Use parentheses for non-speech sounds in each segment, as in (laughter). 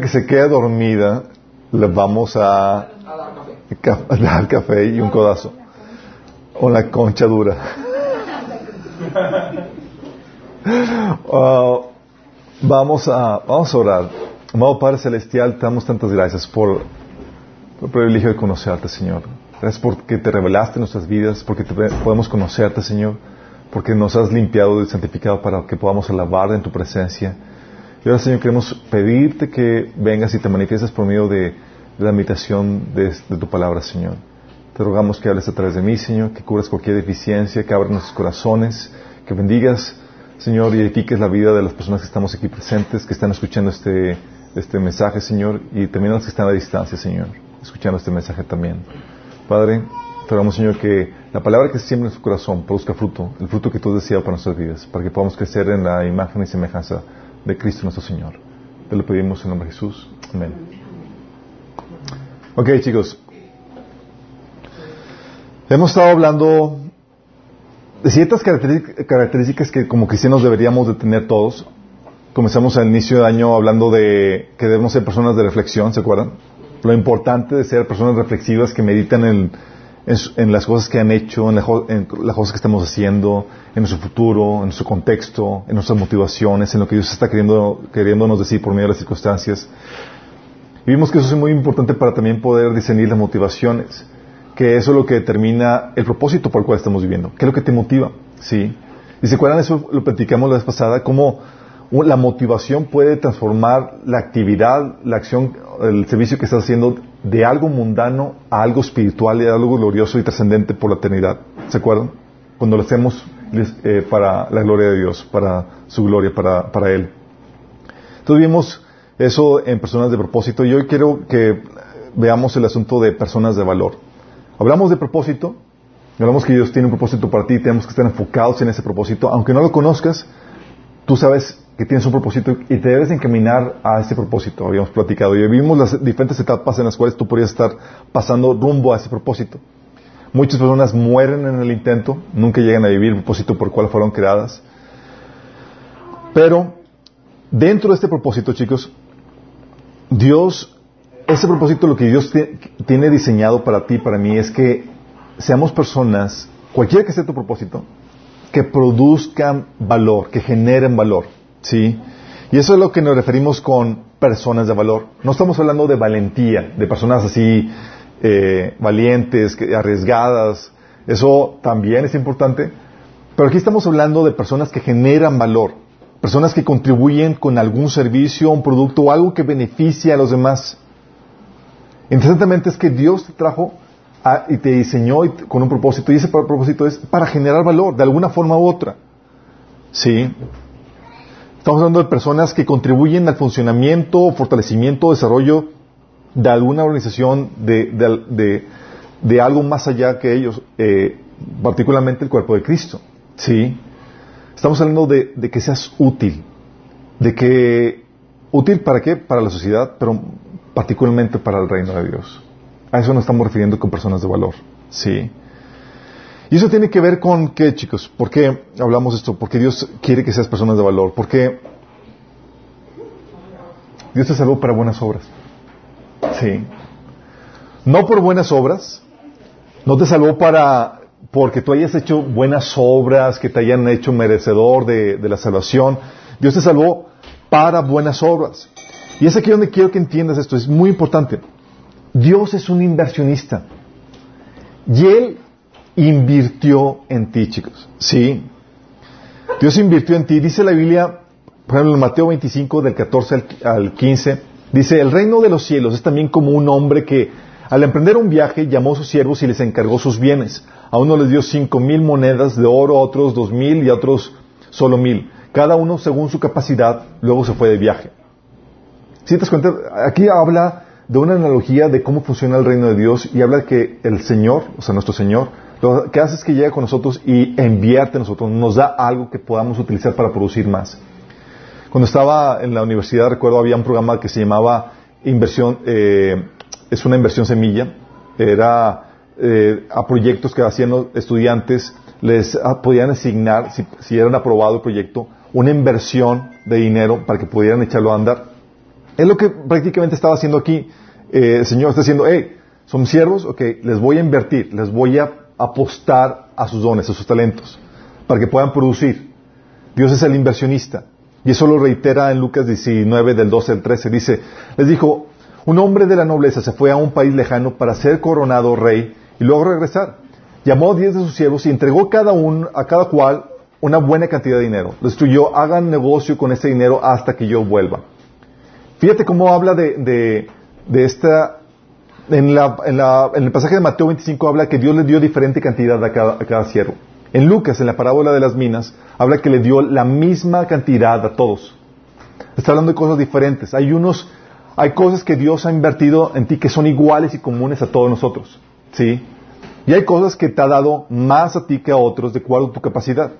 que se quede dormida, le vamos a, dar café y un codazo. O la concha dura. Uh, (laughs) vamos, a, vamos a orar. Amado Padre Celestial, te damos tantas gracias por, el privilegio de conocerte, Señor. Gracias porque te revelaste nuestras vidas, porque te, podemos conocerte, Señor, porque nos has limpiado y santificado para que podamos alabar en tu presencia. Y ahora, Señor, queremos pedirte que vengas y te manifiestes por medio de, la meditación de, tu palabra, Señor. Te rogamos que hables a través de mí, Señor, que cubras cualquier deficiencia, que abras nuestros corazones, que bendigas, Señor, y edifiques la vida de las personas que estamos aquí presentes, que están escuchando este, este mensaje, Señor, y también los que están a distancia, Señor, escuchando este mensaje también. Padre, te rogamos, Señor, que la palabra que siembra en su corazón produzca fruto, el fruto que tú has deseado para nuestras vidas, para que podamos crecer en la imagen y semejanza de Cristo nuestro Señor. Te lo pedimos en nombre de Jesús. Amén. Ok, chicos. Hemos estado hablando de ciertas características que como cristianos deberíamos de tener todos. Comenzamos al inicio del año hablando de que debemos ser personas de reflexión, ¿se acuerdan? Lo importante de ser personas reflexivas que meditan en en, las cosas que han hecho, en, las cosas que estamos haciendo, en nuestro futuro, en nuestro contexto, en nuestras motivaciones, en lo que Dios está queriendo, queriéndonos decir por medio de las circunstancias. Y vimos que eso es muy importante para también poder discernir las motivaciones, que eso es lo que determina el propósito por el cual estamos viviendo. ¿Qué es lo que te motiva? ¿Sí? Y se acuerdan, eso lo platicamos la vez pasada, cómo la motivación puede transformar la actividad, la acción, el servicio que estás haciendo de algo mundano a algo espiritual y a algo glorioso y trascendente por la eternidad. ¿Se acuerdan? Cuando lo hacemos eh, para la gloria de Dios, para su gloria, para, para Él. Entonces vimos eso en personas de propósito y hoy quiero que veamos el asunto de personas de valor. Hablamos de propósito, hablamos que Dios tiene un propósito para ti, tenemos que estar enfocados en ese propósito, aunque no lo conozcas, tú sabes que tienes un propósito y te debes encaminar a ese propósito, habíamos platicado. Y vimos las diferentes etapas en las cuales tú podrías estar pasando rumbo a ese propósito. Muchas personas mueren en el intento, nunca llegan a vivir el propósito por el cual fueron creadas. Pero dentro de este propósito, chicos, Dios, ese propósito, lo que Dios tiene diseñado para ti, para mí, es que seamos personas, cualquiera que sea tu propósito, que produzcan valor, que generen valor. ¿Sí? Y eso es lo que nos referimos con personas de valor. No estamos hablando de valentía, de personas así eh, valientes, arriesgadas. Eso también es importante. Pero aquí estamos hablando de personas que generan valor, personas que contribuyen con algún servicio, un producto o algo que beneficia a los demás. Interesantemente es que Dios te trajo y te diseñó con un propósito y ese propósito es para generar valor de alguna forma u otra. ¿Sí? Estamos hablando de personas que contribuyen al funcionamiento, fortalecimiento, desarrollo de alguna organización, de, de, algo más allá que ellos, eh, particularmente el cuerpo de Cristo. ¿Sí? Estamos hablando de, de, que seas útil, de que útil para qué? Para la sociedad, pero particularmente para el reino de Dios. A eso nos estamos refiriendo con personas de valor. ¿Sí? Y eso tiene que ver con qué, chicos. ¿Por qué hablamos esto? Porque Dios quiere que seas personas de valor. Porque Dios te salvó para buenas obras. Sí. No por buenas obras. No te salvó para porque tú hayas hecho buenas obras que te hayan hecho merecedor de, de la salvación. Dios te salvó para buenas obras. Y es aquí donde quiero que entiendas esto. Es muy importante. Dios es un inversionista. Y Él invirtió en ti, chicos. Sí. Dios invirtió en ti. Dice la Biblia, por ejemplo, en Mateo 25, del 14 al 15, dice, el reino de los cielos es también como un hombre que al emprender un viaje llamó a sus siervos y les encargó sus bienes. A uno les dio cinco mil monedas de oro, a otros dos mil y a otros solo mil. Cada uno según su capacidad, luego se fue de viaje. Si te das cuenta, aquí habla de una analogía de cómo funciona el reino de Dios y habla que el Señor, o sea, nuestro Señor, lo que hace es que llega con nosotros y enviarte a nosotros, nos da algo que podamos utilizar para producir más. Cuando estaba en la universidad, recuerdo, había un programa que se llamaba Inversión, eh, es una inversión semilla, era eh, a proyectos que hacían los estudiantes, les podían asignar, si, si eran aprobado el proyecto, una inversión de dinero para que pudieran echarlo a andar. Es lo que prácticamente estaba haciendo aquí. Eh, el Señor está diciendo, hey, son siervos, ok, les voy a invertir, les voy a apostar a sus dones, a sus talentos, para que puedan producir. Dios es el inversionista. Y eso lo reitera en Lucas 19, del 12 al 13. Dice, les dijo, un hombre de la nobleza se fue a un país lejano para ser coronado rey y luego regresar. Llamó a diez de sus siervos y entregó cada uno, a cada cual una buena cantidad de dinero. Les instruyó, hagan negocio con ese dinero hasta que yo vuelva. Fíjate cómo habla de, de, esta... En, la, en, la, el pasaje de Mateo 25 habla que Dios le dio diferente cantidad a cada, a cada siervo. En Lucas, en la parábola de las minas, habla que le dio la misma cantidad a todos. Está hablando de cosas diferentes. Hay unos, hay cosas que Dios ha invertido en ti que son iguales y comunes a todos nosotros. ¿Sí? Y hay cosas que te ha dado más a ti que a otros de acuerdo a tu capacidad.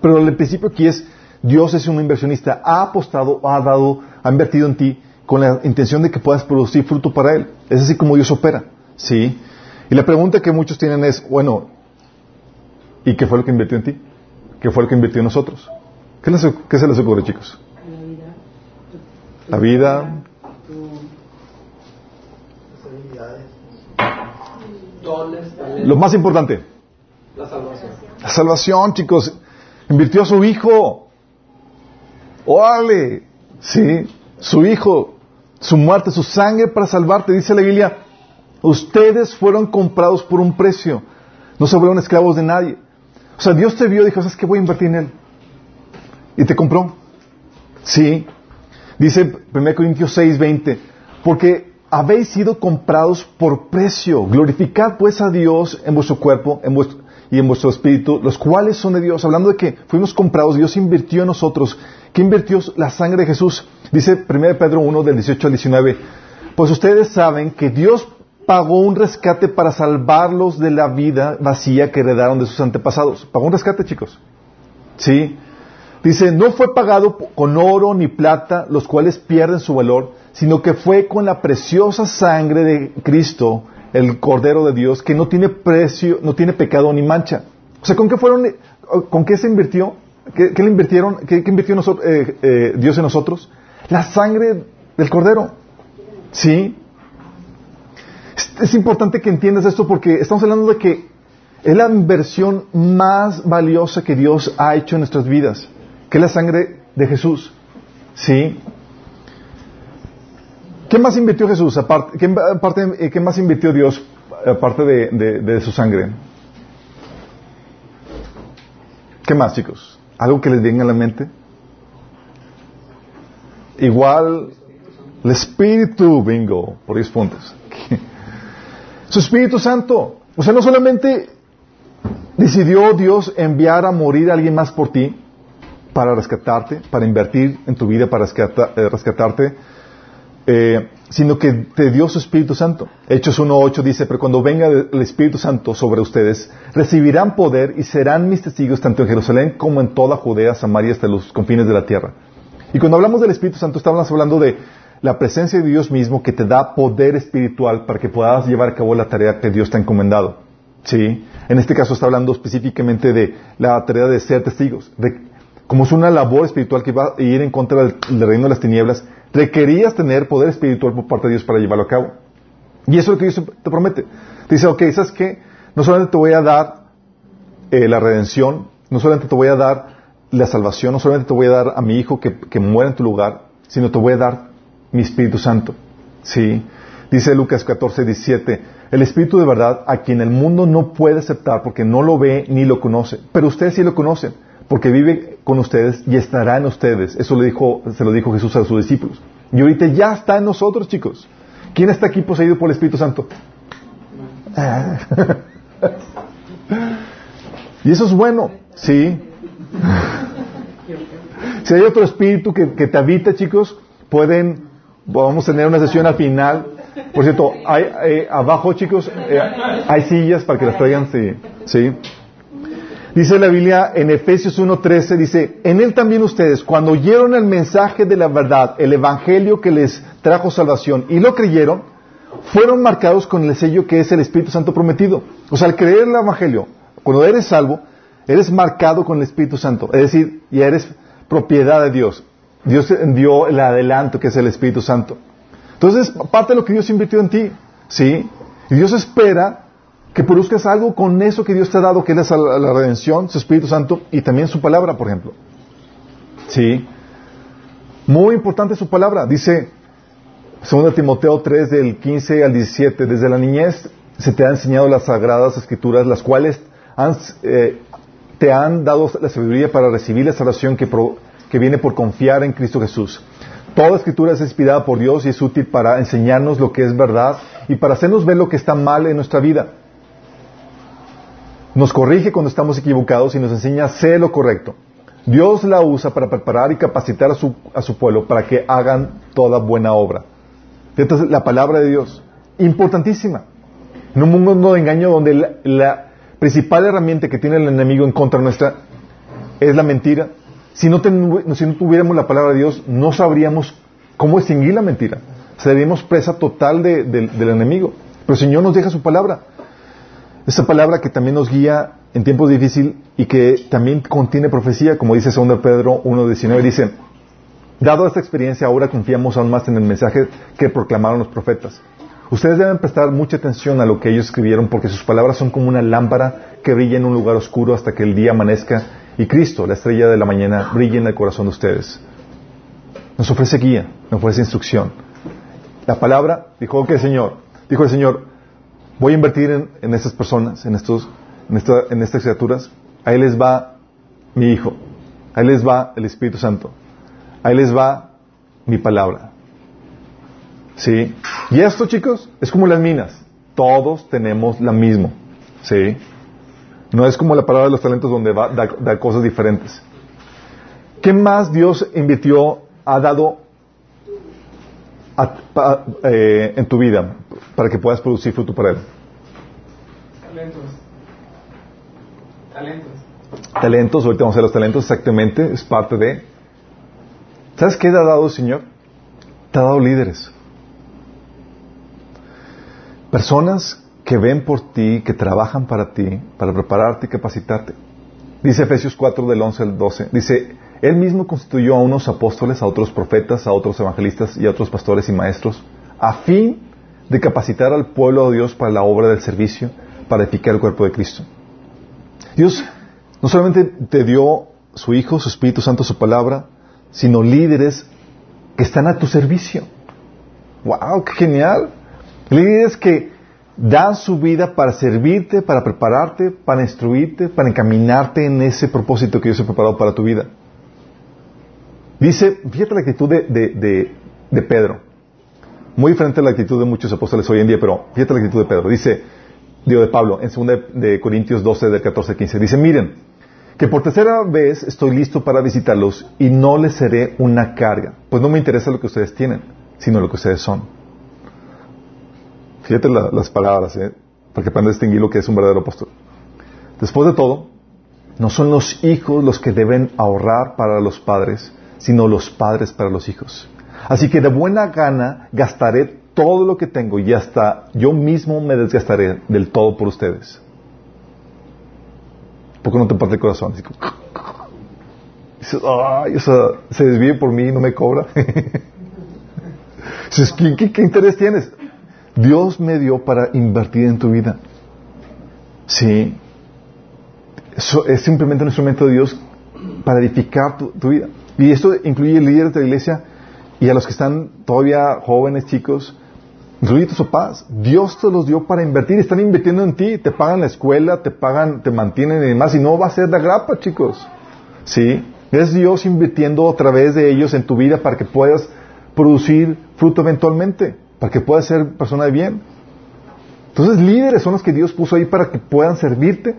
Pero el principio aquí es, Dios es un inversionista, ha apostado, ha dado, ha invertido en ti con la intención de que puedas producir fruto para Él. Es así como Dios opera. ¿Sí? Y la pregunta que muchos tienen es, bueno, ¿y qué fue lo que invirtió en ti? ¿Qué fue lo que invirtió en nosotros? ¿Qué, se les ocurre, chicos? La vida. Lo más importante. La salvación. La salvación, chicos. Invirtió a su hijo. Órale. Sí. Su hijo. Su muerte, su sangre para salvarte. Dice la Biblia. Ustedes fueron comprados por un precio. No se volvieron esclavos de nadie. O sea, Dios te vio y dijo, ¿sabes qué? Voy a invertir en él. Y te compró. Sí. Dice 1 Corintios 6, 20. Porque habéis sido comprados por precio. Glorificad pues a Dios en vuestro cuerpo en vuestro, y en vuestro espíritu, los cuales son de Dios. Hablando de que fuimos comprados, Dios invirtió en nosotros. ¿Qué invirtió la sangre de Jesús? Dice 1 Pedro 1 del 18 al 19. Pues ustedes saben que Dios pagó un rescate para salvarlos de la vida vacía que heredaron de sus antepasados. Pagó un rescate, chicos. ¿Sí? Dice, no fue pagado con oro ni plata, los cuales pierden su valor, sino que fue con la preciosa sangre de Cristo, el Cordero de Dios, que no tiene precio, no tiene pecado ni mancha. O sea, ¿con qué fueron, con qué se invirtió? ¿Qué, le invirtieron? ¿Qué, invirtió eh, eh, Dios en nosotros? La sangre del Cordero. ¿Sí? Es, importante que entiendas esto porque estamos hablando de que es la inversión más valiosa que Dios ha hecho en nuestras vidas, que es la sangre de Jesús. ¿Sí? ¿Qué más invirtió Jesús? Aparte, ¿qué, eh, ¿qué, más invirtió Dios aparte de, su sangre? ¿Qué más, chicos? ¿Algo que les venga a la mente? Igual, el Espíritu, bingo, por 10 puntos. (laughs) Su Espíritu Santo. O sea, no solamente decidió Dios enviar a morir a alguien más por ti, para rescatarte, para invertir en tu vida, para eh, rescatarte, eh, sino que te dio su Espíritu Santo. Hechos 1.8 dice, pero cuando venga el Espíritu Santo sobre ustedes, recibirán poder y serán mis testigos tanto en Jerusalén como en toda Judea, Samaria, hasta los confines de la tierra. Y cuando hablamos del Espíritu Santo, estamos hablando de la presencia de Dios mismo que te da poder espiritual para que puedas llevar a cabo la tarea que Dios te ha encomendado. ¿Sí? En este caso está hablando específicamente de la tarea de ser testigos. De, como es una labor espiritual que va a ir en contra del reino de las tinieblas, requerías tener poder espiritual por parte de Dios para llevarlo a cabo. Y eso es lo que Dios te promete. Te dice, ok, ¿sabes qué? No solamente te voy a dar eh, la redención, no solamente te voy a dar la salvación, no solamente te voy a dar a mi hijo que, que muera en tu lugar, sino te voy a dar mi Espíritu Santo. ¿Sí? Dice Lucas 14, 17, el Espíritu de verdad a quien el mundo no puede aceptar porque no lo ve ni lo conoce, pero ustedes sí lo conocen porque vive con ustedes y estará en ustedes. Eso le dijo, se lo dijo Jesús a sus discípulos. Y ahorita ya está en nosotros, chicos. ¿Quién está aquí poseído por el Espíritu Santo? (laughs) y eso es bueno, sí. (laughs) si hay otro espíritu que, te habita, chicos, pueden, vamos a tener una sesión al final. Por cierto, hay, eh, abajo, chicos, eh, hay sillas para que las traigan, sí. ¿sí? Dice la Biblia en Efesios 1.13, dice, en él también ustedes, cuando oyeron el mensaje de la verdad, el evangelio que les trajo salvación y lo creyeron, fueron marcados con el sello que es el Espíritu Santo prometido. O sea, al creer el evangelio, cuando eres salvo, eres marcado con el Espíritu Santo. Es decir, ya eres propiedad de Dios. Dios dio el adelanto que es el Espíritu Santo. Entonces, parte de lo que Dios invirtió en ti, ¿sí? Y Dios espera que produzcas algo con eso que Dios te ha dado, que es la, la redención, su Espíritu Santo y también su palabra, por ejemplo. ¿Sí? Muy importante su palabra. Dice, 2 Timoteo 3, del 15 al 17, desde la niñez se te han enseñado las sagradas escrituras, las cuales eh, te han dado la sabiduría para recibir la salvación que, que viene por confiar en Cristo Jesús. Toda escritura es inspirada por Dios y es útil para enseñarnos lo que es verdad y para hacernos ver lo que está mal en nuestra vida. Nos corrige cuando estamos equivocados y nos enseña a hacer lo correcto. Dios la usa para preparar y capacitar a su, a su pueblo para que hagan toda buena obra. Esta la palabra de Dios. Importantísima. En un mundo de engaño donde la, principal herramienta que tiene el enemigo en contra nuestra es la mentira. Si no, si no tuviéramos la palabra de Dios, no sabríamos cómo extinguir la mentira. Seríamos presa total del enemigo. Pero el Señor nos deja su palabra. Esa palabra que también nos guía en tiempos difíciles y que también contiene profecía, como dice 2 Pedro 1.19, dice, Dado esta experiencia, ahora confiamos aún más en el mensaje que proclamaron los profetas. Ustedes deben prestar mucha atención a lo que ellos escribieron porque sus palabras son como una lámpara que brilla en un lugar oscuro hasta que el día amanezca y Cristo, la estrella de la mañana, brille en el corazón de ustedes. Nos ofrece guía, nos ofrece instrucción. La palabra dijo que el Señor, dijo el Señor, voy a invertir en, estas personas, en estos, en, en estas criaturas. Ahí les va mi Hijo, ahí les va el Espíritu Santo. Ahí les va mi palabra. ¿Sí? Y esto, chicos, es como las minas. Todos tenemos la misma. ¿Sí? No es como la palabra de los talentos donde va, da, cosas diferentes. ¿Qué más Dios invirtió, ha dado eh, en tu vida para que puedas producir fruto para Él? Talentos. Talentos. Talentos, ahorita vamos a ver los talentos exactamente, es parte de ¿Sabes qué te ha dado el Señor? Te ha dado líderes. Personas que ven por ti, que trabajan para ti, para prepararte y capacitarte. Dice Efesios 4 del 11 al 12. Dice, Él mismo constituyó a unos apóstoles, a otros profetas, a otros evangelistas y a otros pastores y maestros, a fin de capacitar al pueblo de Dios para la obra del servicio, para edificar el cuerpo de Cristo. Dios no solamente te dio su Hijo, su Espíritu Santo, su palabra, sino líderes que están a tu servicio. ¡Wow! ¡Qué genial! Líderes que dan su vida para servirte, para prepararte, para instruirte, para encaminarte en ese propósito que Dios ha preparado para tu vida. Dice, fíjate la actitud de, de, Pedro. Muy diferente a la actitud de muchos apóstoles hoy en día, pero fíjate la actitud de Pedro. Dice, digo de Pablo, en 2 de Corintios 12, del 14 al 15. Dice, miren, que por tercera vez estoy listo para visitarlos y no les seré una carga, pues no me interesa lo que ustedes tienen, sino lo que ustedes son. Fíjate las palabras, ¿eh? para que puedan distinguir lo que es un verdadero apóstol. Después de todo, no son los hijos los que deben ahorrar para los padres, sino los padres para los hijos. Así que de buena gana gastaré todo lo que tengo y hasta yo mismo me desgastaré del todo por ustedes. ¿Por qué no te parte el corazón? (laughs) dices, ay, se desvíe por mí y no me cobra. (laughs) dices, ¿qué, interés tienes? Dios me dio para invertir en tu vida. Sí. Eso es simplemente un instrumento de Dios para edificar tu, vida. Y esto incluye líderes de la iglesia y a los que están todavía jóvenes, chicos, incluye tus papás. Dios te los dio para invertir, están invirtiendo en ti, te pagan la escuela, te pagan, te mantienen y demás, y no va a ser de grapa, chicos. ¿Sí? Es Dios invirtiendo a través de ellos en tu vida para que puedas producir fruto eventualmente, para que puedas ser persona de bien. Entonces, líderes son los que Dios puso ahí para que puedan servirte,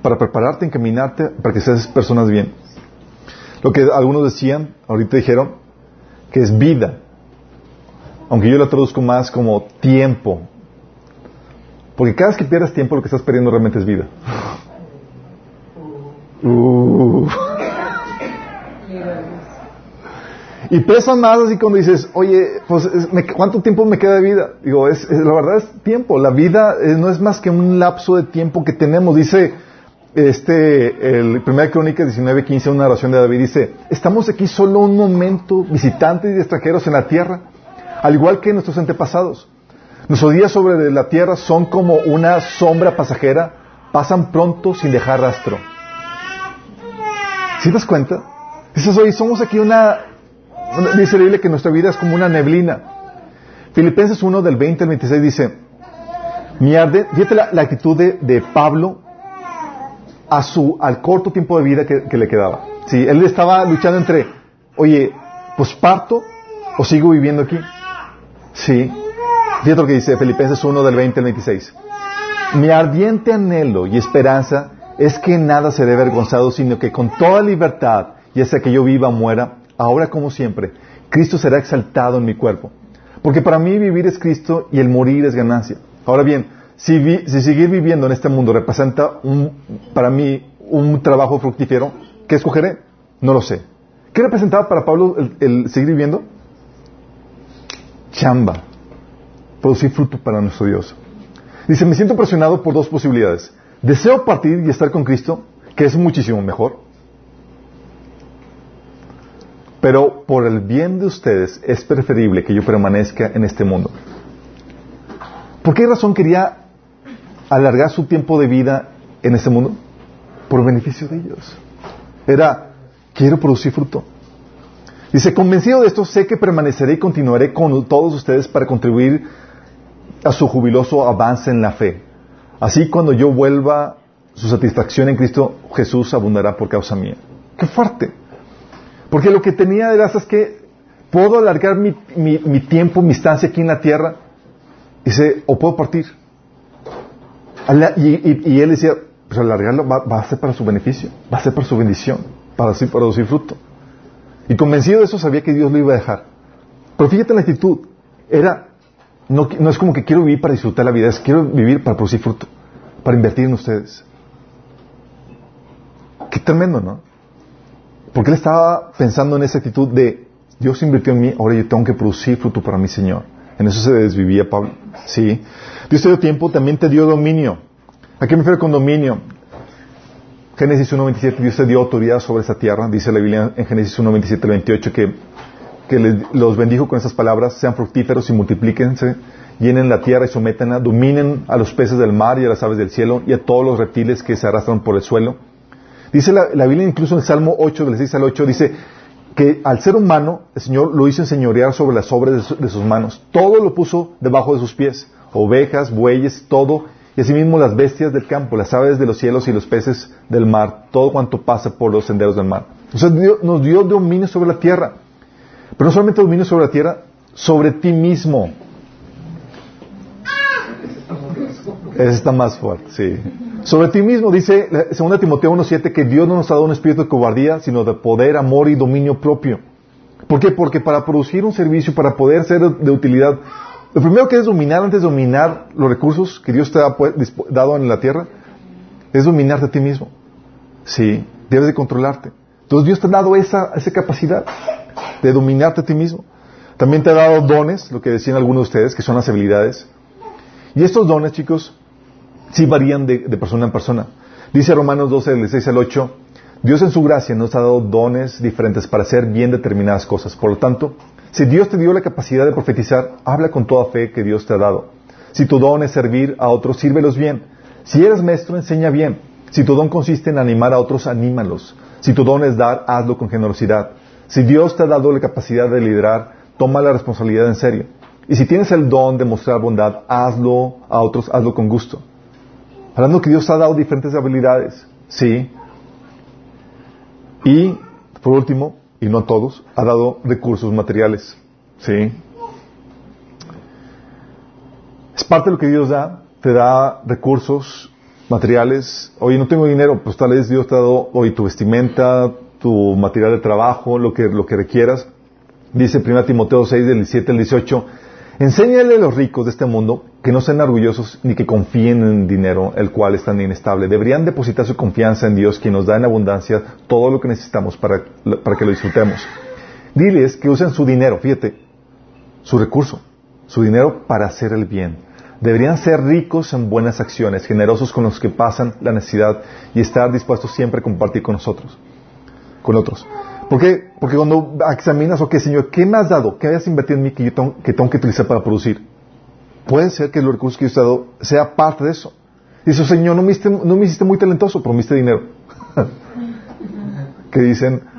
para prepararte, encaminarte, para que seas personas bien. Lo que algunos decían, ahorita dijeron, que es vida aunque yo lo traduzco más como tiempo. Porque cada vez que pierdas tiempo, lo que estás perdiendo realmente es vida. (laughs) Uh. Y pesa más así cuando dices, oye, pues, ¿cuánto tiempo me queda de vida? Digo, es, la verdad es tiempo. La vida eh, no es más que un lapso de tiempo que tenemos. Dice este, el Primera Crónica 19:15, una oración de David dice, estamos aquí solo un momento, visitantes y extranjeros en la tierra, al igual que nuestros antepasados. Nuestros días sobre la tierra son como una sombra pasajera, pasan pronto sin dejar rastro. ¿Sí das cuenta? Dices, hoy somos aquí una, dice la que nuestra vida es como una neblina. Filipenses 1 del 20 al 26 dice, mi arde, fíjate la, actitud de, Pablo a su, al corto tiempo de vida que, le quedaba. Sí, él estaba luchando entre, oye, pues parto o sigo viviendo aquí. Sí. Fíjate lo que dice Filipenses 1 del 20 al 26. Mi ardiente anhelo y esperanza es que nada seré avergonzado, sino que con toda libertad, ya sea que yo viva o muera, ahora como siempre, Cristo será exaltado en mi cuerpo. Porque para mí vivir es Cristo y el morir es ganancia. Ahora bien, si, seguir viviendo en este mundo representa para mí un trabajo fructífero, ¿qué escogeré? No lo sé. ¿Qué representaba para Pablo el, seguir viviendo? Chamba. Producir fruto para nuestro Dios. Dice, me siento presionado por dos posibilidades. Deseo partir y estar con Cristo, que es muchísimo mejor. Pero por el bien de ustedes es preferible que yo permanezca en este mundo. ¿Por qué razón quería alargar su tiempo de vida en este mundo? Por beneficio de ellos. Era, quiero producir fruto. Dice, convencido de esto, sé que permaneceré y continuaré con todos ustedes para contribuir a su jubiloso avance en la fe. Así cuando yo vuelva, su satisfacción en Cristo Jesús abundará por causa mía. ¡Qué fuerte! Porque lo que tenía era, es que puedo alargar mi, mi, tiempo, mi estancia aquí en la tierra, dice, o puedo partir. Y, él decía, pues alargarlo va, a ser para su beneficio, va a ser para su bendición, para así producir fruto. Y convencido de eso sabía que Dios lo iba a dejar. Pero fíjate la actitud, era, no, no es como que quiero vivir para disfrutar la vida, es quiero vivir para producir fruto, para invertir en ustedes. Qué tremendo, ¿no? Porque él estaba pensando en esa actitud de Dios invirtió en mí, ahora yo tengo que producir fruto para mi Señor. En eso se desvivía Pablo. Sí. Dios te dio tiempo, también te dio dominio. ¿A qué me refiero con dominio? Génesis 1.27, Dios te dio autoridad sobre esta tierra. Dice la Biblia en Génesis 1.27 28 que que los bendijo con esas palabras, sean fructíferos y multiplíquense, llenen la tierra y sometanla, dominen a los peces del mar y a las aves del cielo y a todos los reptiles que se arrastran por el suelo. Dice la, Biblia incluso en el Salmo 8, del 6 al 8, dice que al ser humano el Señor lo hizo enseñorear sobre las obras de, sus manos. Todo lo puso debajo de sus pies, ovejas, bueyes, todo, y asimismo las bestias del campo, las aves de los cielos y los peces del mar, todo cuanto pasa por los senderos del mar. Entonces Dios nos dio dominio sobre la tierra. Pero no solamente dominio sobre la tierra, sobre ti mismo. Ese está más fuerte, sí. Sobre ti mismo, dice 2 Timoteo 1.7 que Dios no nos ha dado un espíritu de cobardía, sino de poder, amor y dominio propio. ¿Por qué? Porque para producir un servicio, para poder ser de utilidad, lo primero que es dominar antes de dominar los recursos que Dios te ha dado en la tierra, es dominarte a ti mismo. Sí, debes de controlarte. Entonces Dios te ha dado esa, esa capacidad de dominarte a ti mismo. También te ha dado dones, lo que decían algunos de ustedes, que son las habilidades. Y estos dones, chicos, sí varían de, persona en persona. Dice Romanos 12, del 6 al 8, Dios en su gracia nos ha dado dones diferentes para hacer bien determinadas cosas. Por lo tanto, si Dios te dio la capacidad de profetizar, habla con toda fe que Dios te ha dado. Si tu don es servir a otros, sírvelos bien. Si eres maestro, enseña bien. Si tu don consiste en animar a otros, anímalos. Si tu don es dar, hazlo con generosidad. Si Dios te ha dado la capacidad de liderar, toma la responsabilidad en serio. Y si tienes el don de mostrar bondad, hazlo a otros, hazlo con gusto. Hablando que Dios ha dado diferentes habilidades, sí. Y, por último, y no todos, ha dado recursos materiales, sí. Es parte de lo que Dios da, te da recursos materiales. Oye, no tengo dinero, pues tal vez Dios te ha dado hoy tu vestimenta, tu material de trabajo, lo que, lo que requieras. Dice 1 Timoteo 6, del 17 al 18, enséñale a los ricos de este mundo que no sean orgullosos ni que confíen en dinero, el cual es tan inestable. Deberían depositar su confianza en Dios, quien nos da en abundancia todo lo que necesitamos para, para que lo disfrutemos. Diles que usen su dinero, fíjate, su recurso, su dinero para hacer el bien. Deberían ser ricos en buenas acciones, generosos con los que pasan la necesidad y estar dispuestos siempre a compartir con nosotros, con otros. ¿Por qué? Porque cuando examinas, ok, Señor, ¿qué me has dado? ¿Qué hayas invertido en mí que, yo tengo, que tengo que utilizar para producir? Puede ser que los recursos que yo te he dado sea parte de eso. Dice, Señor, no me hiciste, no me hiciste muy talentoso, pero me hiciste dinero. (laughs) que dicen, (laughs)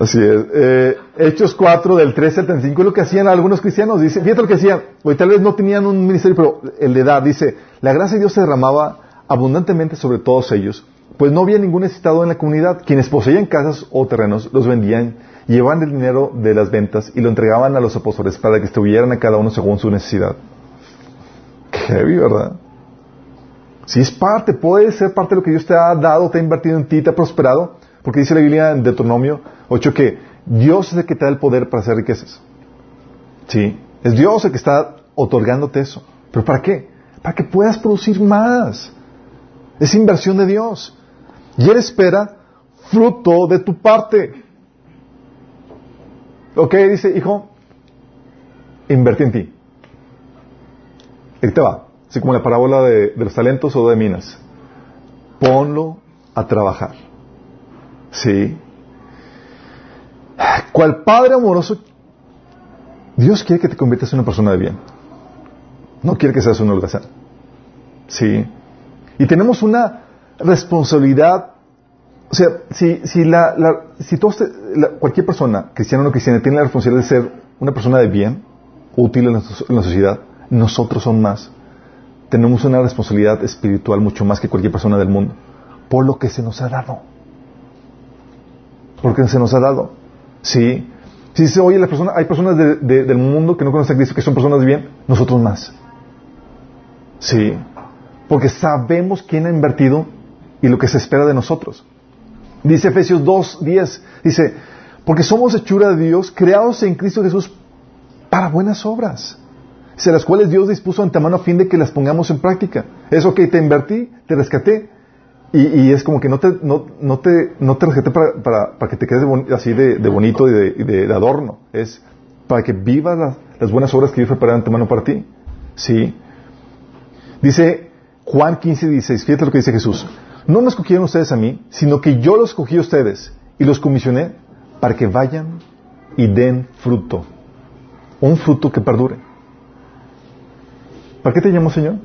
Así es. Eh, Hechos 4 del 3 al 35 es lo que hacían algunos cristianos. Dice, fíjate lo que hacían. Hoy tal vez no tenían un ministerio, pero el de edad. Dice, la gracia de Dios se derramaba abundantemente sobre todos ellos, pues no había ningún necesitado en la comunidad. Quienes poseían casas o terrenos los vendían, llevaban el dinero de las ventas y lo entregaban a los apóstoles para que distribuyeran a cada uno según su necesidad. Qué heavy, ¿verdad? Si es parte, puede ser parte de lo que Dios te ha dado, te ha invertido en ti, te ha prosperado. Porque dice la Biblia en Deuteronomio 8 que Dios es el que te da el poder para hacer riquezas. ¿Sí? Es Dios el que está otorgándote eso. ¿Pero para qué? Para que puedas producir más. Es inversión de Dios. Y Él espera fruto de tu parte. Ok, dice, hijo, invertí en ti. Ahí te va. Así como la parábola de, de los talentos o de minas. Ponlo a trabajar. Sí. Cual Padre amoroso, Dios quiere que te conviertas en una persona de bien. No quiere que seas un holgazán. Sí. Y tenemos una responsabilidad. O sea, si, si, la, la si cualquier persona, cristiana o no cristiana, tiene la responsabilidad de ser una persona de bien, útil en la, la sociedad, nosotros son más. Tenemos una responsabilidad espiritual mucho más que cualquier persona del mundo, por lo que se nos ha dado porque se nos ha dado. Sí. Si dice, oye, la persona, hay personas del mundo que no conocen a Cristo, que son personas de bien, nosotros más. Sí. Porque sabemos quién ha invertido y lo que se espera de nosotros. Dice Efesios 2, 10, dice, porque somos hechura de Dios, creados en Cristo Jesús para buenas obras. Dice, las cuales Dios dispuso antemano a fin de que las pongamos en práctica. Eso que te invertí, te rescaté, y, es como que no te, no, te, no te rescaté para, para, para, que te quedes así de, de, bonito y de, de, adorno. Es para que vivas las, las buenas obras que Dios preparó antemano para ti. Sí. Dice Juan 15, 16, fíjate lo que dice Jesús. No me escogieron ustedes a mí, sino que yo los escogí a ustedes y los comisioné para que vayan y den fruto. Un fruto que perdure. ¿Para qué te llamo, Señor?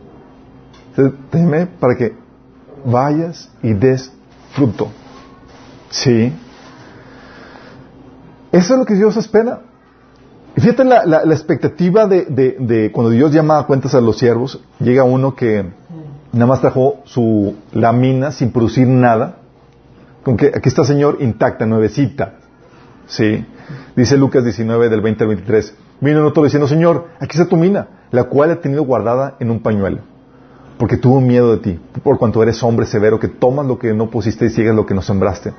Llamé para que vayas y des fruto. Sí. Eso es lo que Dios espera. Fíjate la, la, expectativa de, de, cuando Dios llama a cuentas a los siervos, llega uno que nada más trajo su lámina sin producir nada. Con que aquí está Señor intacta, nuevecita. Sí. Dice Lucas 19 del 20 al 23. Vino otro diciendo, Señor, aquí está tu mina, la cual he tenido guardada en un pañuelo porque tuvo miedo de ti, por cuanto eres hombre severo, que tomas lo que no pusiste y sigues lo que no sembraste.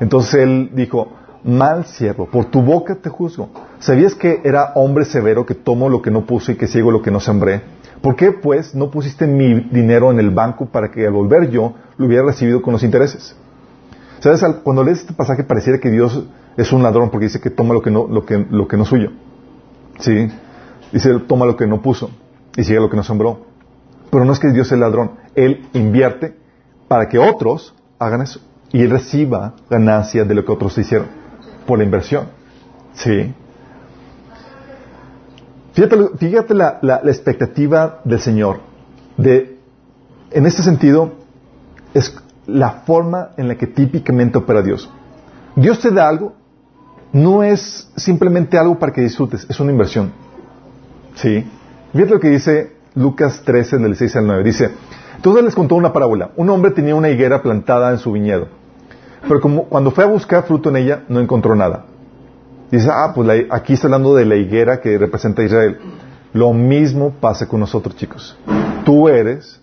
Entonces él dijo, mal siervo, por tu boca te juzgo. ¿Sabías que era hombre severo, que tomo lo que no puse y que sigo lo que no sembré? ¿Por qué, pues, no pusiste mi dinero en el banco para que al volver yo lo hubiera recibido con los intereses? ¿Sabes? Cuando lees este pasaje pareciera que Dios es un ladrón porque dice que toma lo que no, lo que, lo que no suyo. ¿Sí? Dice, toma lo que no puso y sigue lo que no sembró. Pero no es que Dios sea el ladrón. Él invierte para que otros hagan eso. Y Él reciba ganancia de lo que otros hicieron. Por la inversión. Sí. Fíjate, la, expectativa del Señor. De, en este sentido, es la forma en la que típicamente opera Dios. Dios te da algo, no es simplemente algo para que disfrutes, es una inversión. ¿Sí? Fíjate lo que dice Lucas 13, del 6 al 9. Dice, entonces les contó una parábola. Un hombre tenía una higuera plantada en su viñedo, pero como, cuando fue a buscar fruto en ella, no encontró nada. Dice, ah, pues aquí está hablando de la higuera que representa a Israel. Lo mismo pasa con nosotros, chicos. Tú eres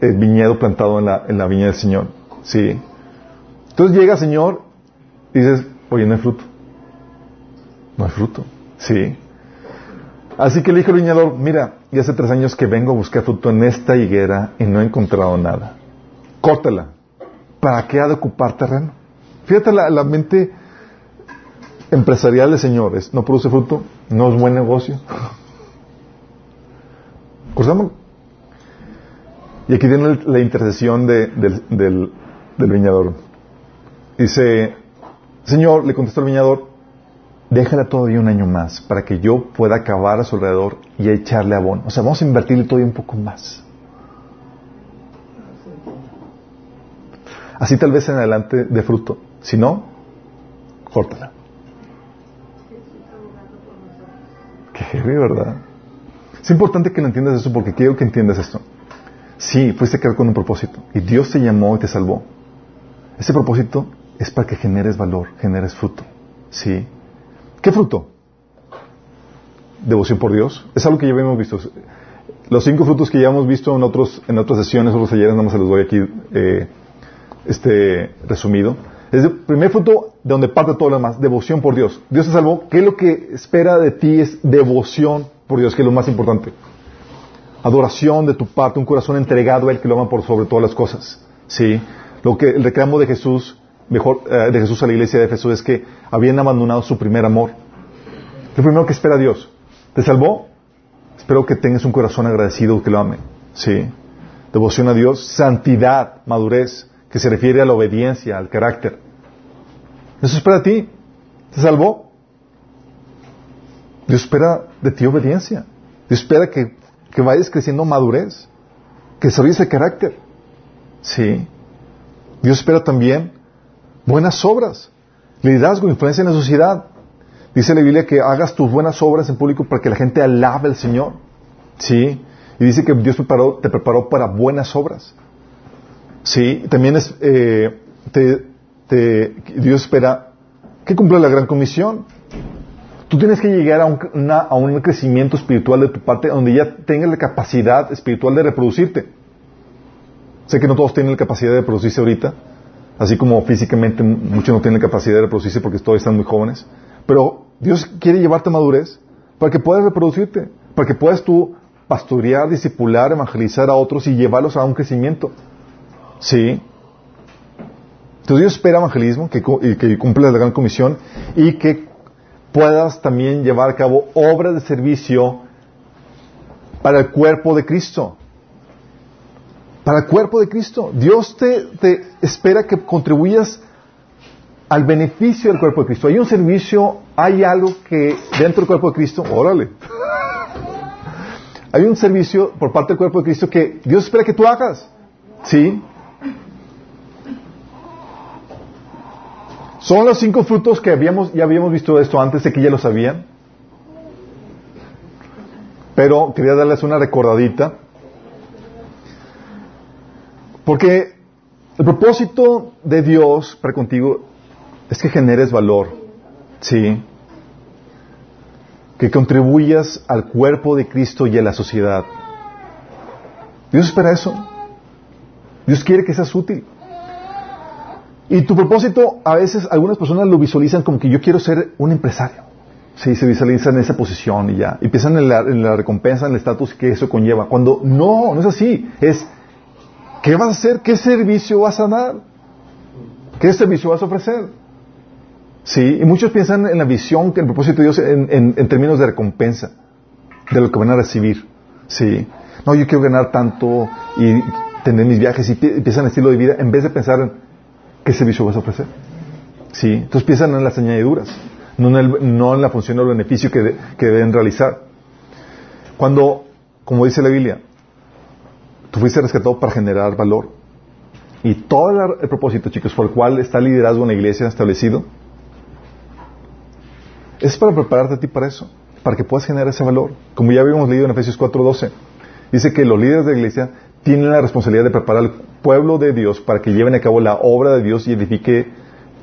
el viñedo plantado en la, en la viña del Señor. ¿Sí? Entonces llega el Señor y dices, oye, no hay fruto. No hay fruto. ¿Sí? Así que le dijo el viñador, mira, y hace tres años que vengo a buscar fruto en esta higuera y no he encontrado nada. Córtala. ¿Para qué ha de ocupar terreno? Fíjate la, mente empresariales, señores, no produce fruto, no es buen negocio. Cursamos. Y aquí viene la intercesión de, del, del, viñador. Dice, Señor, le contestó el viñador, déjala todavía un año más para que yo pueda acabar a su alrededor y echarle abono. O sea, vamos a invertirle todavía un poco más. Así tal vez en adelante de fruto. Si no, córtala. Qué heavy, ¿verdad? Es importante que lo entiendas eso porque quiero que entiendas esto. Sí, fuiste creado con un propósito y Dios te llamó y te salvó. Ese propósito es para que generes valor, generes fruto. ¿Sí? ¿Qué fruto? Devoción por Dios. Es algo que ya habíamos visto. Los cinco frutos que ya hemos visto en, otros, en otras sesiones, otros talleres, nada más se los doy aquí eh, este, resumido. Es el primer fruto de donde parte todo lo demás, devoción por Dios. Dios te salvó. ¿Qué es lo que espera de ti? Es devoción por Dios, que es lo más importante. Adoración de tu parte, un corazón entregado a Él que lo ama por sobre todas las cosas. ¿Sí? Lo que el reclamo de Jesús, mejor, eh, de Jesús a la iglesia de Jesús es que habían abandonado su primer amor. Lo primero que espera Dios. ¿Te salvó? Espero que tengas un corazón agradecido que lo ame. ¿Sí? Devoción a Dios, santidad, madurez que se refiere a la obediencia, al carácter. Eso espera de ti. ¿Te salvó? Dios espera de ti obediencia. Dios espera que, que vayas creciendo madurez, que desarrolles el carácter. Sí. Dios espera también buenas obras, liderazgo, influencia en la sociedad. Dice la Biblia que hagas tus buenas obras en público para que la gente alabe al Señor. Sí. Y dice que Dios preparó, te preparó para buenas obras. Sí, también es, eh, te, Dios espera que cumpla la gran comisión. Tú tienes que llegar a un, a un crecimiento espiritual de tu parte donde ya tengas la capacidad espiritual de reproducirte. Sé que no todos tienen la capacidad de reproducirse ahorita, así como físicamente muchos no tienen la capacidad de reproducirse porque todos están muy jóvenes. Pero Dios quiere llevarte a madurez para que puedas reproducirte, para que puedas tú pastorear, discipular, evangelizar a otros y llevarlos a un crecimiento. Sí. Entonces Dios espera evangelismo, que, que la gran comisión y que puedas también llevar a cabo obras de servicio para el cuerpo de Cristo. Para el cuerpo de Cristo. Dios te, te espera que contribuyas al beneficio del cuerpo de Cristo. Hay un servicio, hay algo que dentro del cuerpo de Cristo, órale. hay un servicio por parte del cuerpo de Cristo que Dios espera que tú hagas. ¿Sí? Son los cinco frutos que habíamos, ya habíamos visto esto antes de que ya lo sabían. Pero quería darles una recordadita. Porque el propósito de Dios para contigo es que generes valor. Sí. Que contribuyas al cuerpo de Cristo y a la sociedad. Dios espera eso. Dios quiere que seas útil. Y tu propósito, a veces algunas personas lo visualizan como que yo quiero ser un empresario. Sí, se visualizan en esa posición y ya. Y piensan en la, recompensa, en el estatus que eso conlleva. Cuando no, no es así. Es, ¿qué vas a hacer? ¿Qué servicio vas a dar? ¿Qué servicio vas a ofrecer? Sí, y muchos piensan en la visión, que el propósito de Dios en, en términos de recompensa, de lo que van a recibir. Sí. No, yo quiero ganar tanto y tener mis viajes y empiezan el estilo de vida en vez de pensar en ¿qué servicio vas a ofrecer? ¿Sí? Entonces piensan en las añadiduras, no en, la función o el beneficio que, que deben realizar. Cuando, como dice la Biblia, tú fuiste rescatado para generar valor. Y todo el, propósito, chicos, por el cual está el liderazgo en la iglesia establecido, es para prepararte a ti para eso, para que puedas generar ese valor. Como ya habíamos leído en Efesios 4:12, dice que los líderes de la iglesia tienen la responsabilidad de preparar al pueblo de Dios para que lleven a cabo la obra de Dios y edifique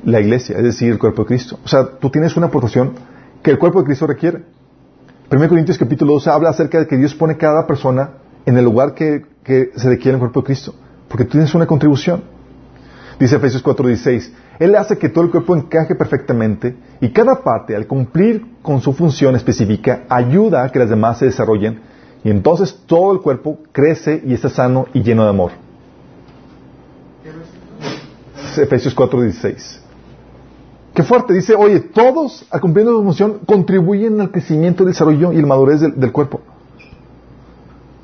la iglesia, es decir, el cuerpo de Cristo. O sea, tú tienes una aportación que el cuerpo de Cristo requiere. 1 Corintios capítulo 12 habla acerca de que Dios pone cada persona en el lugar que, se requiere en el cuerpo de Cristo, porque tú tienes una contribución. Dice Efesios 4:16, Él hace que todo el cuerpo encaje perfectamente y cada parte, al cumplir con su función específica, ayuda a que las demás se desarrollen y entonces todo el cuerpo crece y está sano y lleno de amor. Efesios 4:16. Qué fuerte. Dice, oye, todos, al cumplir su función, contribuyen al crecimiento, el desarrollo y la madurez del, cuerpo.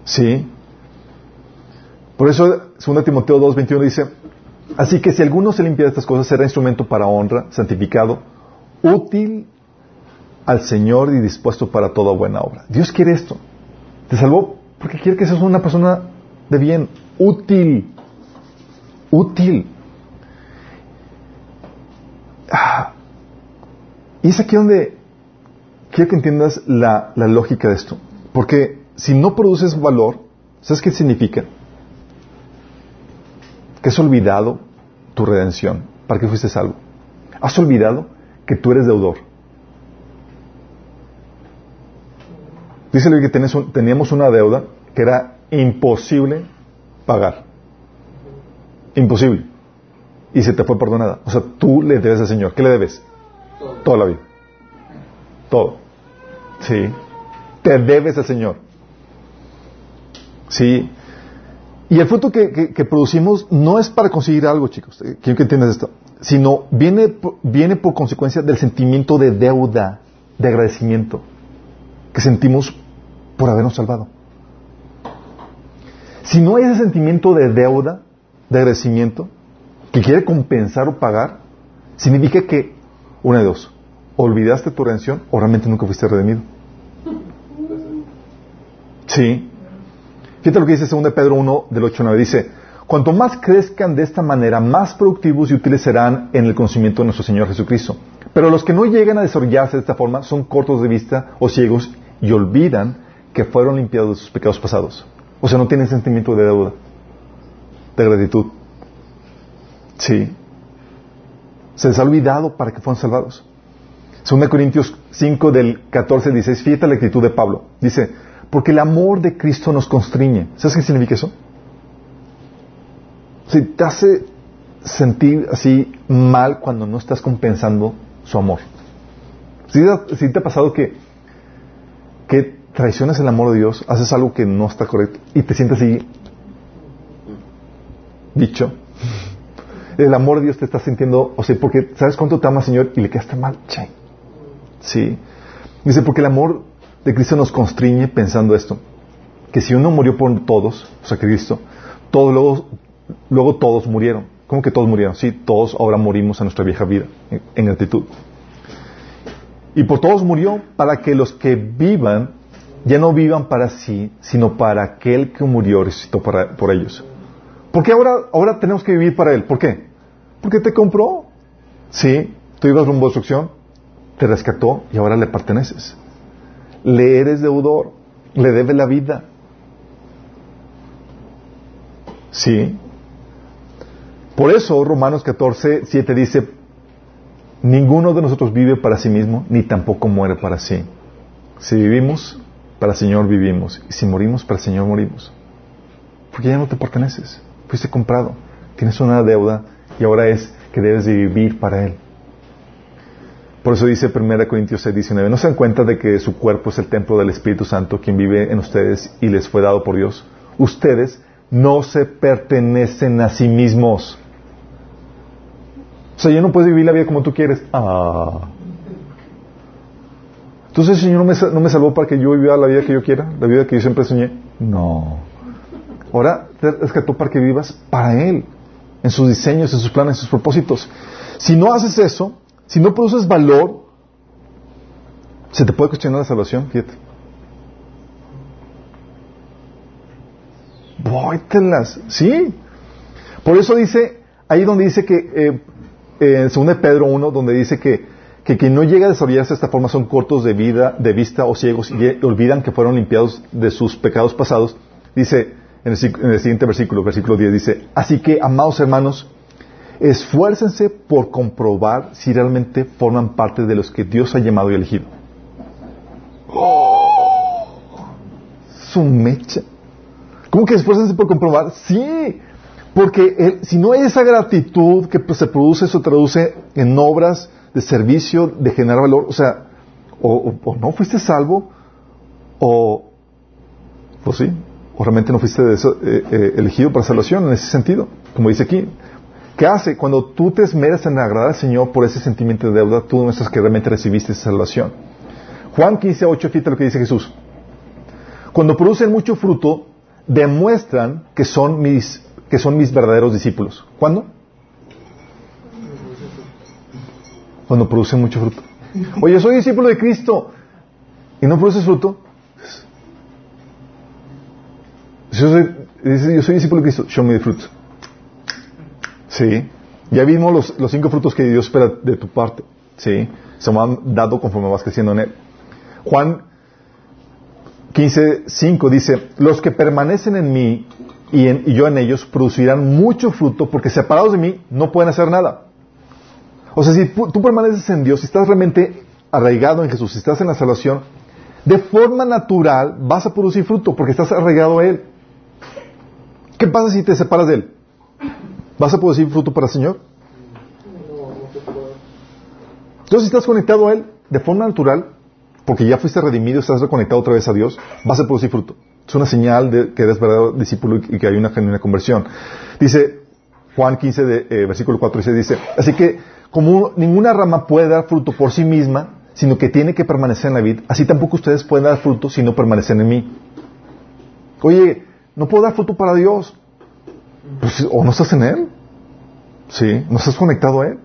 Sí. Por eso, 2 Timoteo 2, 21 dice, así que si alguno se limpia de estas cosas, será instrumento para honra, santificado, útil al Señor y dispuesto para toda buena obra. Dios quiere esto. Te salvó porque quiere que seas una persona de bien, útil. Útil. Ah. Y es aquí donde quiero que entiendas la, la lógica de esto. Porque si no produces valor, ¿sabes qué significa? Que has olvidado tu redención. ¿Para qué fuiste salvo? Has olvidado que tú eres deudor. Dice que teníamos una deuda que era imposible pagar. Imposible. Y se te fue perdonada. O sea, tú le debes al Señor. ¿Qué le debes? Todo. Toda la vida. Todo. Sí. Te debes al Señor. Sí. Y el fruto que, que- que producimos no es para conseguir algo, chicos. Eh, Quiero que entiendas esto. Sino viene, viene por consecuencia del sentimiento de deuda, de agradecimiento que sentimos por habernos salvado. Si no hay ese sentimiento de deuda, de agradecimiento, que quiere compensar o pagar, significa que, una de dos, olvidaste tu redención o realmente nunca fuiste redimido. Sí. Fíjate lo que dice 2 Pedro 1 del 8 al 9. Dice, cuanto más crezcan de esta manera, más productivos y útiles serán en el conocimiento de nuestro Señor Jesucristo. Pero los que no llegan a desarrollarse de esta forma son cortos de vista o ciegos y olvidan que fueron limpiados de sus pecados pasados. O sea, no tienen sentimiento de deuda, de gratitud. Sí. Se les ha olvidado para que fueron salvados. 2 Corintios 5 del 14 al 16, fíjate la actitud de Pablo. Dice, porque el amor de Cristo nos constriñe. ¿Sabes qué significa eso? Si te hace sentir así mal cuando no estás compensando su amor. Si te ha pasado que traicionas el amor de Dios, haces algo que no está correcto y te sientes así dicho. El amor de Dios te está sintiendo, o sea, porque sabes cuánto te ama Señor y le quedaste mal. Che. Sí. Dice, porque el amor de Cristo nos constriñe pensando esto, que si uno murió por todos, o sea, Cristo, todos luego, luego todos murieron. ¿Cómo que todos murieron? Sí, todos ahora morimos a nuestra vieja vida, en, en gratitud. Y por todos murió para que los que vivan ya no vivan para sí, sino para aquel que murió resucitó por ellos. ¿Por qué ahora, ahora tenemos que vivir para Él? ¿Por qué? Porque te compró. Sí, tú ibas rumbo a destrucción, te rescató y ahora le perteneces. Le eres deudor, le debes la vida. Sí. Por eso Romanos 14, 7 dice, ninguno de nosotros vive para sí mismo, ni tampoco muere para sí. Si vivimos, para el Señor vivimos. Y si morimos, para el Señor morimos. Porque ya no te perteneces. Fuiste comprado. Tienes una deuda y ahora es que debes de vivir para Él. Por eso dice 1 Corintios 6, 19, ¿no se dan cuenta de que su cuerpo es el templo del Espíritu Santo, quien vive en ustedes y les fue dado por Dios? Ustedes no se pertenecen a sí mismos. O sea, ya no puedes vivir la vida como tú quieres. Ah. Entonces el Señor no me, salvó para que yo viviera la vida que yo quiera, la vida que yo siempre soñé. No. Ahora te rescató para que vivas para Él, en sus diseños, en sus planes, en sus propósitos. Si no haces eso, si no produces valor, se te puede cuestionar la salvación, fíjate. Vóytelas, sí. Por eso dice, ahí donde dice que, eh, eh, en 2 Pedro 1, donde dice que, que quien no llega a desarrollarse de esta forma son cortos de vida, de vista o ciegos y olvidan que fueron limpiados de sus pecados pasados. Dice en el, si- en el siguiente versículo, versículo 10, dice, así que, amados hermanos, esfuércense por comprobar si realmente forman parte de los que Dios ha llamado y elegido. ¡Oh! Su mecha. ¿Cómo que esfuércense por comprobar? Sí, porque el- si no hay esa gratitud que pues, se produce, se traduce en obras de servicio, de generar valor, o sea, o, no fuiste salvo, o, o sí, o realmente no fuiste eh, eh, elegido para salvación en ese sentido, como dice aquí. ¿Qué hace? Cuando tú te esmeras en agradar al Señor por ese sentimiento de deuda, tú muestras que realmente recibiste esa salvación. Juan 15, 8, fíjate lo que dice Jesús. Cuando producen mucho fruto, demuestran que son mis, que son mis verdaderos discípulos. ¿Cuándo? Cuando producen mucho fruto. Oye, soy discípulo de Cristo y no produces fruto. Yo soy, yo soy discípulo de Cristo, show me the fruit. Sí. Ya vimos los, los, cinco frutos que Dios espera de tu parte. Sí. Se van dado conforme vas creciendo en Él. Juan 15, 5 dice, los que permanecen en mí y, en, y yo en ellos producirán mucho fruto porque separados de mí no pueden hacer nada. O sea, si tú permaneces en Dios, si estás realmente arraigado en Jesús, si estás en la salvación, de forma natural vas a producir fruto porque estás arraigado a Él. ¿Qué pasa si te separas de Él? ¿Vas a producir fruto para el Señor? Entonces, si estás conectado a Él de forma natural, porque ya fuiste redimido, estás reconectado otra vez a Dios, vas a producir fruto. Es una señal de que eres verdadero discípulo y que hay una genuina conversión. Dice Juan 15, de, eh, versículo 4 dice, dice, así que como ninguna rama puede dar fruto por sí misma, sino que tiene que permanecer en la vid, así tampoco ustedes pueden dar fruto si no permanecen en mí. Oye, no puedo dar fruto para Dios. Pues, o no estás en Él. Sí, no estás conectado a Él.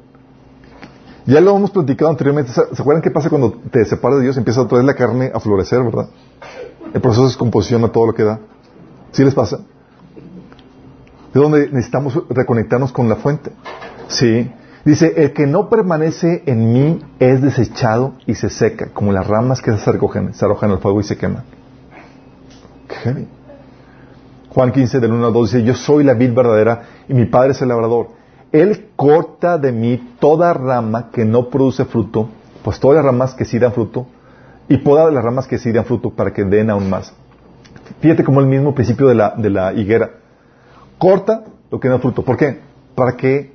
Ya lo hemos platicado anteriormente. ¿Se acuerdan qué pasa cuando te separas de Dios? Empieza otra vez la carne a florecer, ¿verdad? El proceso de descomposición a todo lo que da. ¿Sí les pasa? Es donde necesitamos reconectarnos con la fuente. Sí. Dice, el que no permanece en mí es desechado y se seca, como las ramas que se recogen, se arrojan al fuego y se queman. Qué Juan 15, del 1 al 2 dice, yo soy la vid verdadera y mi padre es el labrador. Él corta de mí toda rama que no produce fruto, pues todas las ramas que sí dan fruto, y todas las ramas que sí dan fruto para que den aún más. Fíjate como el mismo principio de la, de la higuera. Corta lo que no da fruto. ¿Por qué? Para que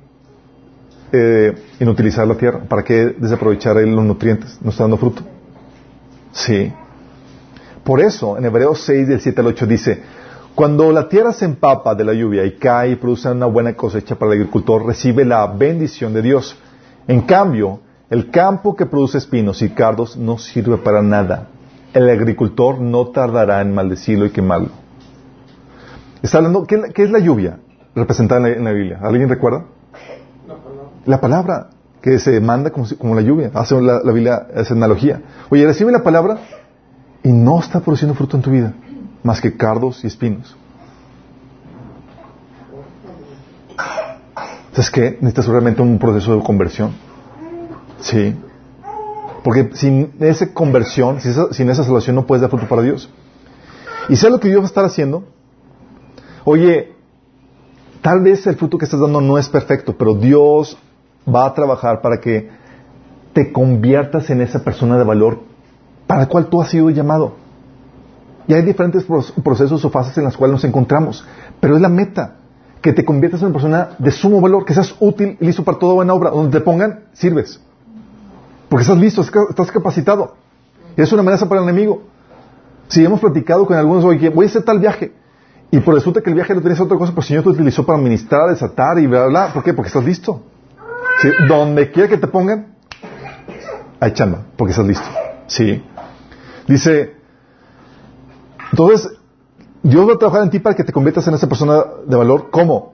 eh, inutilizar la tierra, para que desaprovechar los nutrientes, no está dando fruto. Sí. Por eso, en Hebreos 6, del 7 al 8 dice, cuando la tierra se empapa de la lluvia y cae y produce una buena cosecha para el agricultor, recibe la bendición de Dios. En cambio, el campo que produce espinos y cardos no sirve para nada. El agricultor no tardará en maldecirlo y quemarlo. Está hablando, ¿qué, es la lluvia representada en la, Biblia? ¿Alguien recuerda? La palabra. La palabra que se manda como, la lluvia. Hace la, la Biblia esa analogía. Oye, recibe la palabra y no está produciendo fruto en tu vida más que cardos y espinos. ¿Sabes qué? Necesitas realmente un proceso de conversión. Sí. Porque sin esa conversión, sin esa, salvación, no puedes dar fruto para Dios. ¿Y sabes lo que Dios va a estar haciendo? Oye, tal vez el fruto que estás dando no es perfecto, pero Dios va a trabajar para que te conviertas en esa persona de valor para la cual tú has sido llamado. Y hay diferentes procesos o fases en las cuales nos encontramos. Pero es la meta, que te conviertas en una persona de sumo valor, que seas útil y listo para toda buena obra. Donde te pongan, sirves. Porque estás listo, estás capacitado. Es una amenaza para el enemigo. Si hemos platicado con algunos, oye, voy a hacer tal viaje. Y por resulta que el viaje no tenías otra cosa, pero el Señor te utilizó para ministrar, desatar y bla, bla, bla. ¿Por qué? Porque estás listo. Donde quiera que te pongan, hay chamba, porque estás listo. Sí. Dice entonces, Dios va a trabajar en ti para que te conviertas en esa persona de valor. ¿Cómo?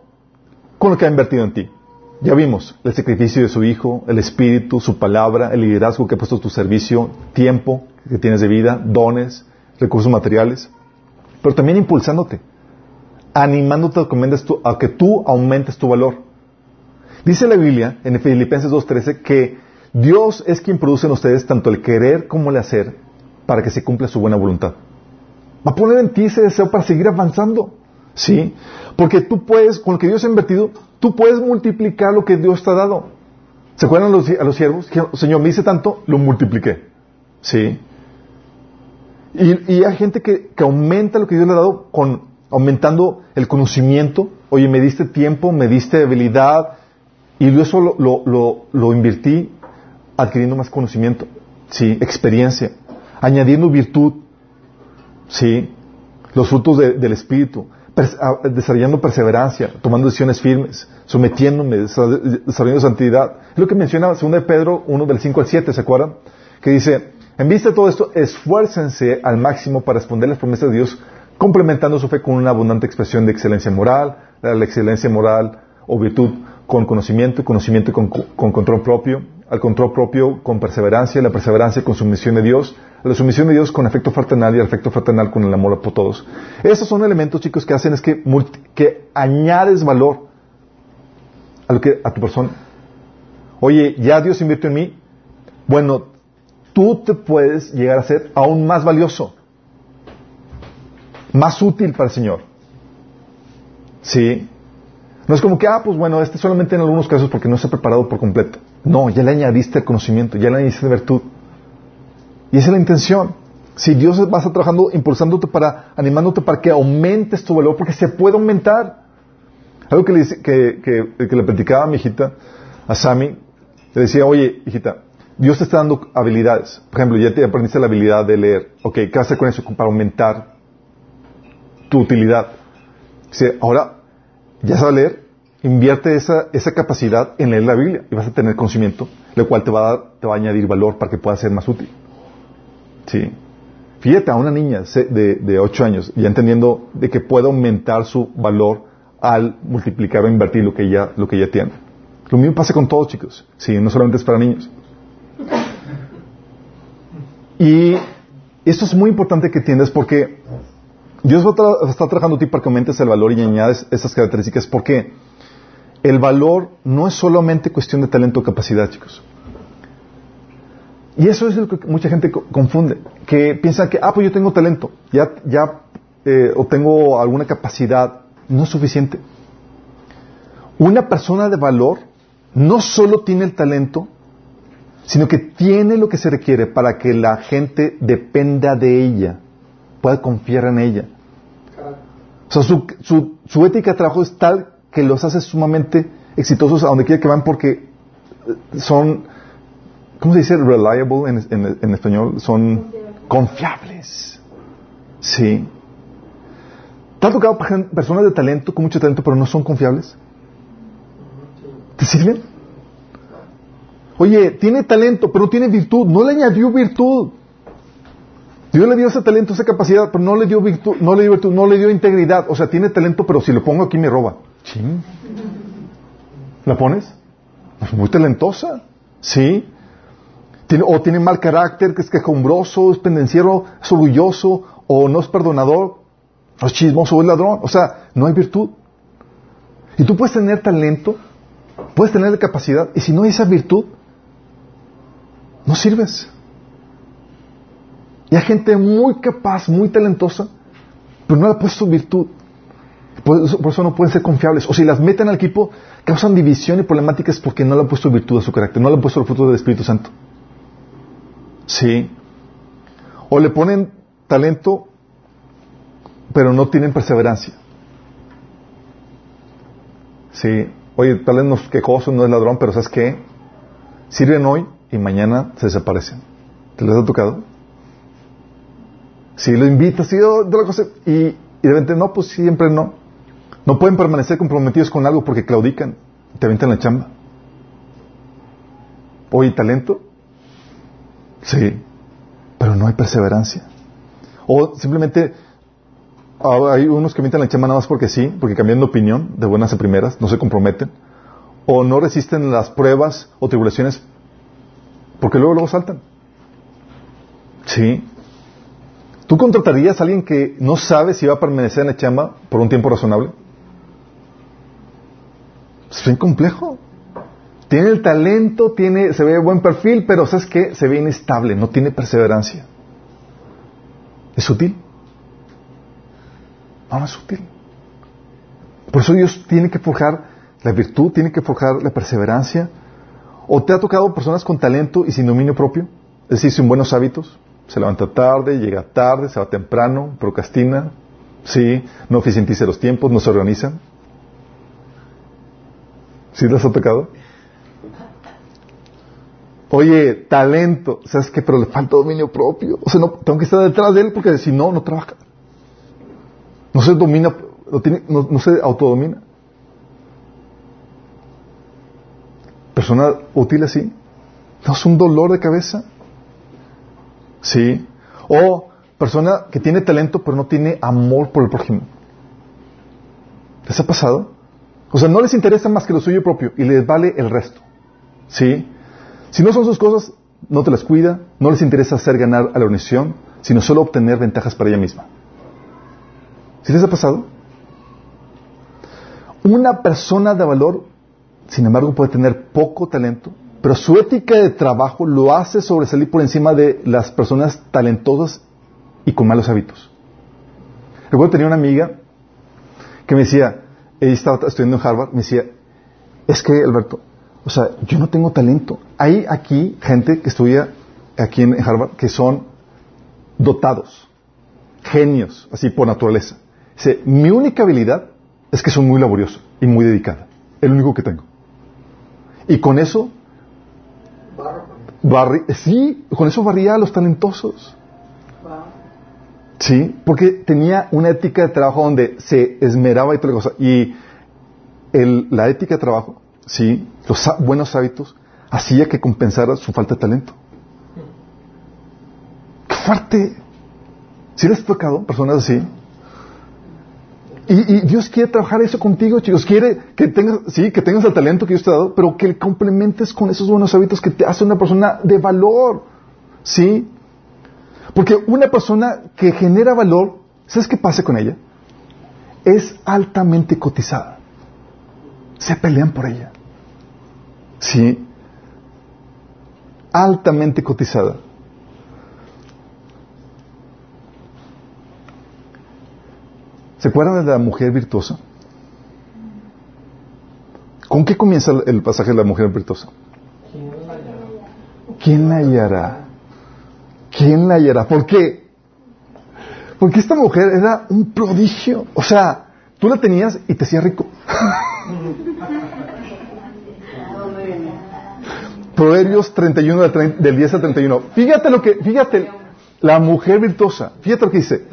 Con lo que ha invertido en ti. Ya vimos el sacrificio de su Hijo, el Espíritu, su palabra, el liderazgo que ha puesto a tu servicio, tiempo que tienes de vida, dones, recursos materiales, pero también impulsándote, animándote a, que tú aumentes tu valor. Dice la Biblia en Filipenses 2.13 que Dios es quien produce en ustedes tanto el querer como el hacer para que se cumpla su buena voluntad. Va a poner en ti ese deseo para seguir avanzando. ¿Sí? Porque tú puedes, con lo que Dios ha invertido, tú puedes multiplicar lo que Dios te ha dado. ¿Se acuerdan a los, a los siervos? Señor, me hice tanto, lo multipliqué. ¿Sí? Y, hay gente que, aumenta lo que Dios le ha dado con aumentando el conocimiento. Oye, me diste tiempo, me diste habilidad, y eso lo, lo, lo invertí adquiriendo más conocimiento, sí, experiencia, añadiendo virtud, Sí, los frutos del Espíritu, desarrollando perseverancia, tomando decisiones firmes, sometiéndome, desarrollando santidad. Es lo que menciona 2 de Pedro 1 del 5 al 7, ¿se acuerdan? Que dice, en vista de todo esto, esfuércense al máximo para responder las promesas de Dios, complementando su fe con una abundante expresión de excelencia moral, la excelencia moral o virtud con conocimiento, conocimiento con, con control propio, al control propio con perseverancia, la perseverancia con sumisión de Dios, la sumisión de Dios con afecto fraternal y el afecto fraternal con el amor por todos. Esos son elementos, chicos, que hacen es que, que añades valor a, lo que, a tu persona. Oye, ya Dios invirtió en mí. Bueno, tú te puedes llegar a ser aún más valioso, más útil para el Señor. ¿Sí? No es como que, ah, pues bueno, este solamente en algunos casos porque no se ha preparado por completo. No, ya le añadiste el conocimiento, ya le añadiste virtud. Y esa es la intención. Si Dios va a estar trabajando, impulsándote para, animándote para que aumentes tu valor, porque se puede aumentar. Algo que le, que, que, le platicaba a mi hijita, a Sami, le decía, oye, hijita, Dios te está dando habilidades. Por ejemplo, ya te aprendiste la habilidad de leer. Ok, ¿qué hacer con eso? Para aumentar tu utilidad. Dice, ahora, ya sabes leer, invierte esa, esa capacidad en leer la Biblia y vas a tener conocimiento, lo cual te va, a, te va a añadir valor para que pueda ser más útil. Sí. Fíjate a una niña de, de 8 años, ya entendiendo de que puede aumentar su valor al multiplicar o invertir lo que ella, lo que ella tiene. Lo mismo pasa con todos, chicos. Sí, no solamente es para niños. Y esto es muy importante que entiendas porque Dios estar trabajando a ti para que aumentes el valor y añades estas características porque el valor no es solamente cuestión de talento o capacidad, chicos. Y eso es lo que mucha gente confunde, que piensa que, ah, pues yo tengo talento, ya, ya, eh, tengo alguna capacidad, no es suficiente. Una persona de valor no solo tiene el talento, sino que tiene lo que se requiere para que la gente dependa de ella, pueda confiar en ella. O sea, su, su, su ética de trabajo es tal que los hace sumamente exitosos a donde quiera que van porque eh, son, ¿cómo se dice? Reliable en, español. Son confiables. Sí. ¿Te ha tocado personas de talento, con mucho talento, pero no son confiables? ¿Te sirven? Oye, tiene talento, pero tiene virtud. No le añadió virtud. Dios le dio ese talento, esa capacidad, pero no le dio virtud, no le dio virtud, no le dio integridad. O sea, tiene talento, pero si lo pongo aquí me roba. ¿La pones? Es muy talentosa. ¿Sí? Tiene, o tiene mal carácter, que es quejumbroso, es pendenciero, es orgulloso, o no es perdonador, o es chismoso, o es ladrón. O sea, no hay virtud. Y tú puedes tener talento, puedes tener capacidad, y si no hay esa virtud, no sirves. Y hay gente muy capaz, muy talentosa, pero no le ha puesto virtud. Por eso, no pueden ser confiables. O si las meten al equipo, causan división y problemáticas porque no le han puesto virtud a su carácter, no le han puesto el fruto del Espíritu Santo. Sí. O le ponen talento, pero no tienen perseverancia. Sí. Oye, tal vez no es quejoso, no es ladrón, pero ¿sabes qué? Sirven hoy y mañana se desaparecen. ¿Te les ha tocado? Si lo invitas y, oh, y, y de repente no, pues siempre no. No pueden permanecer comprometidos con algo porque claudican, te aventan la chamba. ¿Hoy talento? Sí, pero no hay perseverancia. O simplemente ah, hay unos que aventan la chamba nada más porque sí, porque cambian de opinión de buenas a primeras, no se comprometen. O no resisten las pruebas o tribulaciones porque luego luego saltan. Sí. ¿Tú contratarías a alguien que no sabe si va a permanecer en la chamba por un tiempo razonable? Es bien complejo. Tiene el talento, tiene, se ve buen perfil, pero ¿sabes qué? Se ve inestable, no tiene perseverancia. ¿Es útil? No, no es útil. Por eso Dios tiene que forjar la virtud, tiene que forjar la perseverancia. ¿O te ha tocado personas con talento y sin dominio propio? Es decir, sin buenos hábitos. Se levanta tarde, llega tarde, se va temprano, procrastina, sí, no eficientiza los tiempos, no se organiza. ¿Sí les ha tocado? Oye, talento, ¿sabes qué? Pero le falta dominio propio. O sea, no, tengo que estar detrás de él porque si no, no trabaja. No se domina no, tiene, no, no se autodomina. Persona útil así. No es un dolor de cabeza. Sí. O persona que tiene talento pero no tiene amor por el prójimo. ¿Les ha pasado? O sea, no les interesa más que lo suyo propio y les vale el resto. ¿Sí? Si no son sus cosas, no te las cuida, no les interesa hacer ganar a la organización, sino solo obtener ventajas para ella misma. ¿Sí les ha pasado? Una persona de valor, sin embargo, puede tener poco talento, pero su ética de trabajo lo hace sobresalir por encima de las personas talentosas y con malos hábitos. Recuerdo tenía una amiga que me decía, ella estaba estudiando en Harvard, me decía, es que Alberto, o sea, yo no tengo talento. Hay aquí gente que estudia aquí en Harvard que son dotados, genios, así por naturaleza. Dice, mi única habilidad es que soy muy laborioso y muy dedicada. El único que tengo. Y con eso, sí, con eso barría a los talentosos. Sí, porque tenía una ética de trabajo donde se esmeraba y toda cosa. Y la ética de trabajo, sí, los buenos hábitos, hacía que compensara su falta de talento. ¡Qué fuerte! ¿Si ha tocado personas así? Y, Dios quiere trabajar eso contigo, chicos. Quiere que tengas, sí, que tengas el talento que Dios te ha dado, pero que complementes con esos buenos hábitos que te hacen una persona de valor. ¿Sí? Porque una persona que genera valor, ¿sabes qué pasa con ella? Es altamente cotizada. Se pelean por ella. ¿Sí? Altamente cotizada. ¿Se acuerdan de la mujer virtuosa? ¿Con qué comienza el pasaje de la mujer virtuosa? ¿Quién la hallará? ¿Quién la hallará? ¿Por qué? Porque esta mujer era un prodigio. O sea, tú la tenías y te hacía rico. (laughs) Proverbios 31 del 10 al 31. Fíjate lo que, fíjate, la mujer virtuosa. Fíjate lo que dice.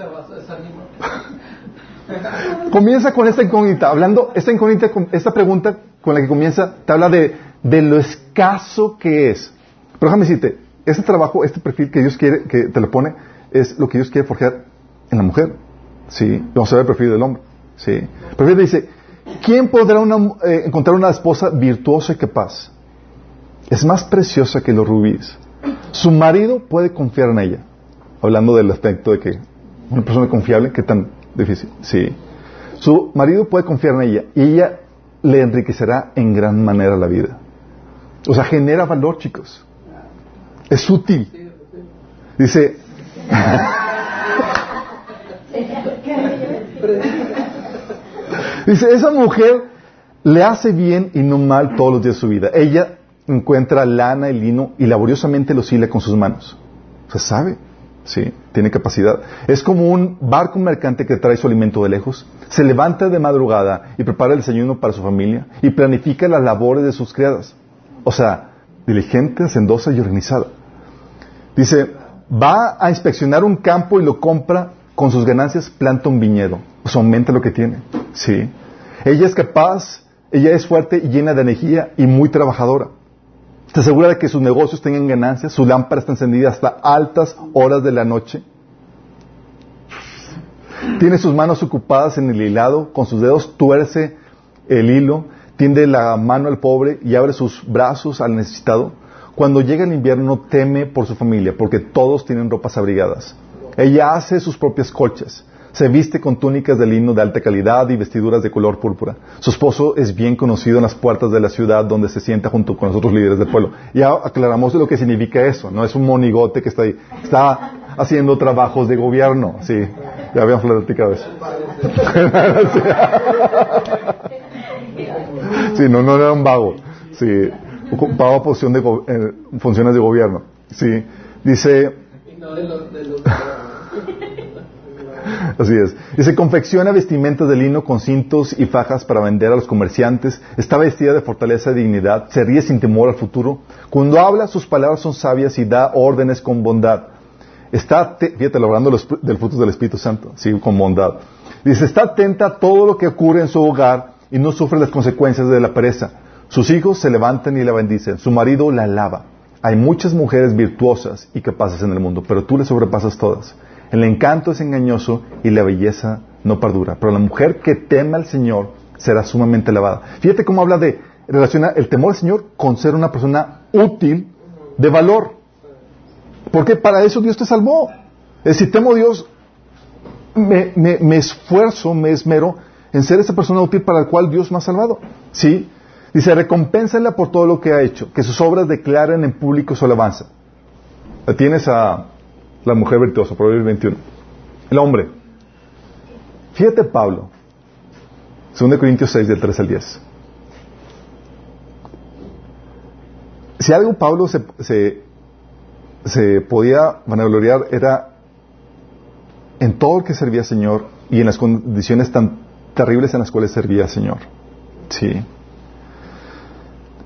Comienza con esta incógnita, hablando, esta incógnita, esta pregunta con la que comienza, te habla de, de lo escaso que es. Pero déjame decirte, este trabajo, este perfil que Dios quiere, que te lo pone, es lo que Dios quiere forjar en la mujer. ¿Sí? Vamos a ver el perfil del hombre. ¿Sí? El perfil dice, ¿quién podrá eh, encontrar una esposa virtuosa y capaz? Es más preciosa que los rubíes. Su marido puede confiar en ella. Hablando del aspecto de que una persona confiable, ¿qué tan difícil? Sí. Su marido puede confiar en ella y ella le enriquecerá en gran manera la vida. O sea, genera valor, chicos. Es útil. Dice, (laughs) dice, esa mujer le hace bien y no mal todos los días de su vida. Ella encuentra lana y lino y laboriosamente lo hila con sus manos. Se sabe, sí, tiene capacidad. Es como un barco mercante que trae su alimento de lejos. Se levanta de madrugada y prepara el desayuno para su familia y planifica las labores de sus criadas. O sea, diligente, sendosa y organizada. Dice, va a inspeccionar un campo y lo compra, con sus ganancias planta un viñedo. Pues aumenta lo que tiene. Sí. Ella es capaz, ella es fuerte y llena de energía y muy trabajadora. Está segura de que sus negocios tengan ganancias, su lámpara está encendida hasta altas horas de la noche. Tiene sus manos ocupadas en el hilado, con sus dedos tuerce el hilo, tiende la mano al pobre y abre sus brazos al necesitado. Cuando llega el invierno teme por su familia, porque todos tienen ropas abrigadas. Ella hace sus propias colchas. Se viste con túnicas de lino de alta calidad y vestiduras de color púrpura. Su esposo es bien conocido en las puertas de la ciudad donde se sienta junto con los otros líderes del pueblo. Ya aclaramos lo que significa eso. No es un monigote que está ahí. Está haciendo trabajos de gobierno. Sí, ya habíamos platicado eso. (laughs) Sí, no, no era un vago. Sí, ocupaba posición de eh, funciones de gobierno. Sí, dice. (laughs) Así es. Dice, confecciona vestimentas de lino con cintos y fajas para vender a los comerciantes. Está vestida de fortaleza y dignidad. Se ríe sin temor al futuro. Cuando habla, sus palabras son sabias y da órdenes con bondad. Está, fíjate, logrando del fruto del Espíritu Santo, sí, con bondad. Dice, está atenta a todo lo que ocurre en su hogar y no sufre las consecuencias de la pereza. Sus hijos se levantan y la bendicen. Su marido la alaba. Hay muchas mujeres virtuosas y capaces en el mundo, pero tú le sobrepasas todas. El encanto es engañoso y la belleza no perdura. Pero la mujer que teme al Señor será sumamente alabada. Fíjate cómo habla de relaciona el temor al Señor con ser una persona útil, de valor. Porque para eso Dios te salvó. Es decir, temo a Dios, me, me, esfuerzo, me esmero en ser esa persona útil para la cual Dios me ha salvado. ¿Sí? Dice, recompénsala por todo lo que ha hecho, que sus obras declaren en público su alabanza. Tienes a la mujer virtuosa, Proverbios 21. El hombre. Fíjate Pablo, 2 Corintios 6, del 3 al 10. Si algo Pablo se, se, podía vanagloriar era en todo lo que servía al Señor y en las condiciones tan terribles en las cuales servía al Señor. Sí.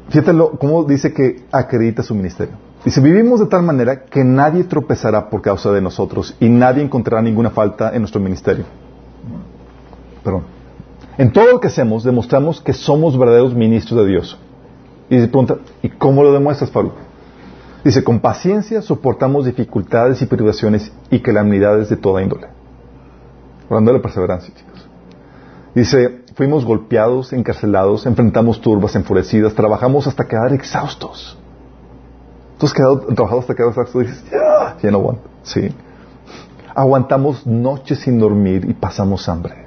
Fíjate cómo dice que acredita su ministerio. Dice, vivimos de tal manera que nadie tropezará por causa de nosotros y nadie encontrará ninguna falta en nuestro ministerio. Perdón. En todo lo que hacemos demostramos que somos verdaderos ministros de Dios. Y se pregunta, ¿y cómo lo demuestras, Pablo? Dice, con paciencia soportamos dificultades y privaciones y calamidades de toda índole. Hablando de perseverancia, chicos. Dice, fuimos golpeados, encarcelados, enfrentamos turbas enfurecidas, trabajamos hasta quedar exhaustos. Tú has quedado, trabajado hasta exhaustos y dices, ya, ya no aguanto. Sí. Aguantamos noches sin dormir y pasamos hambre.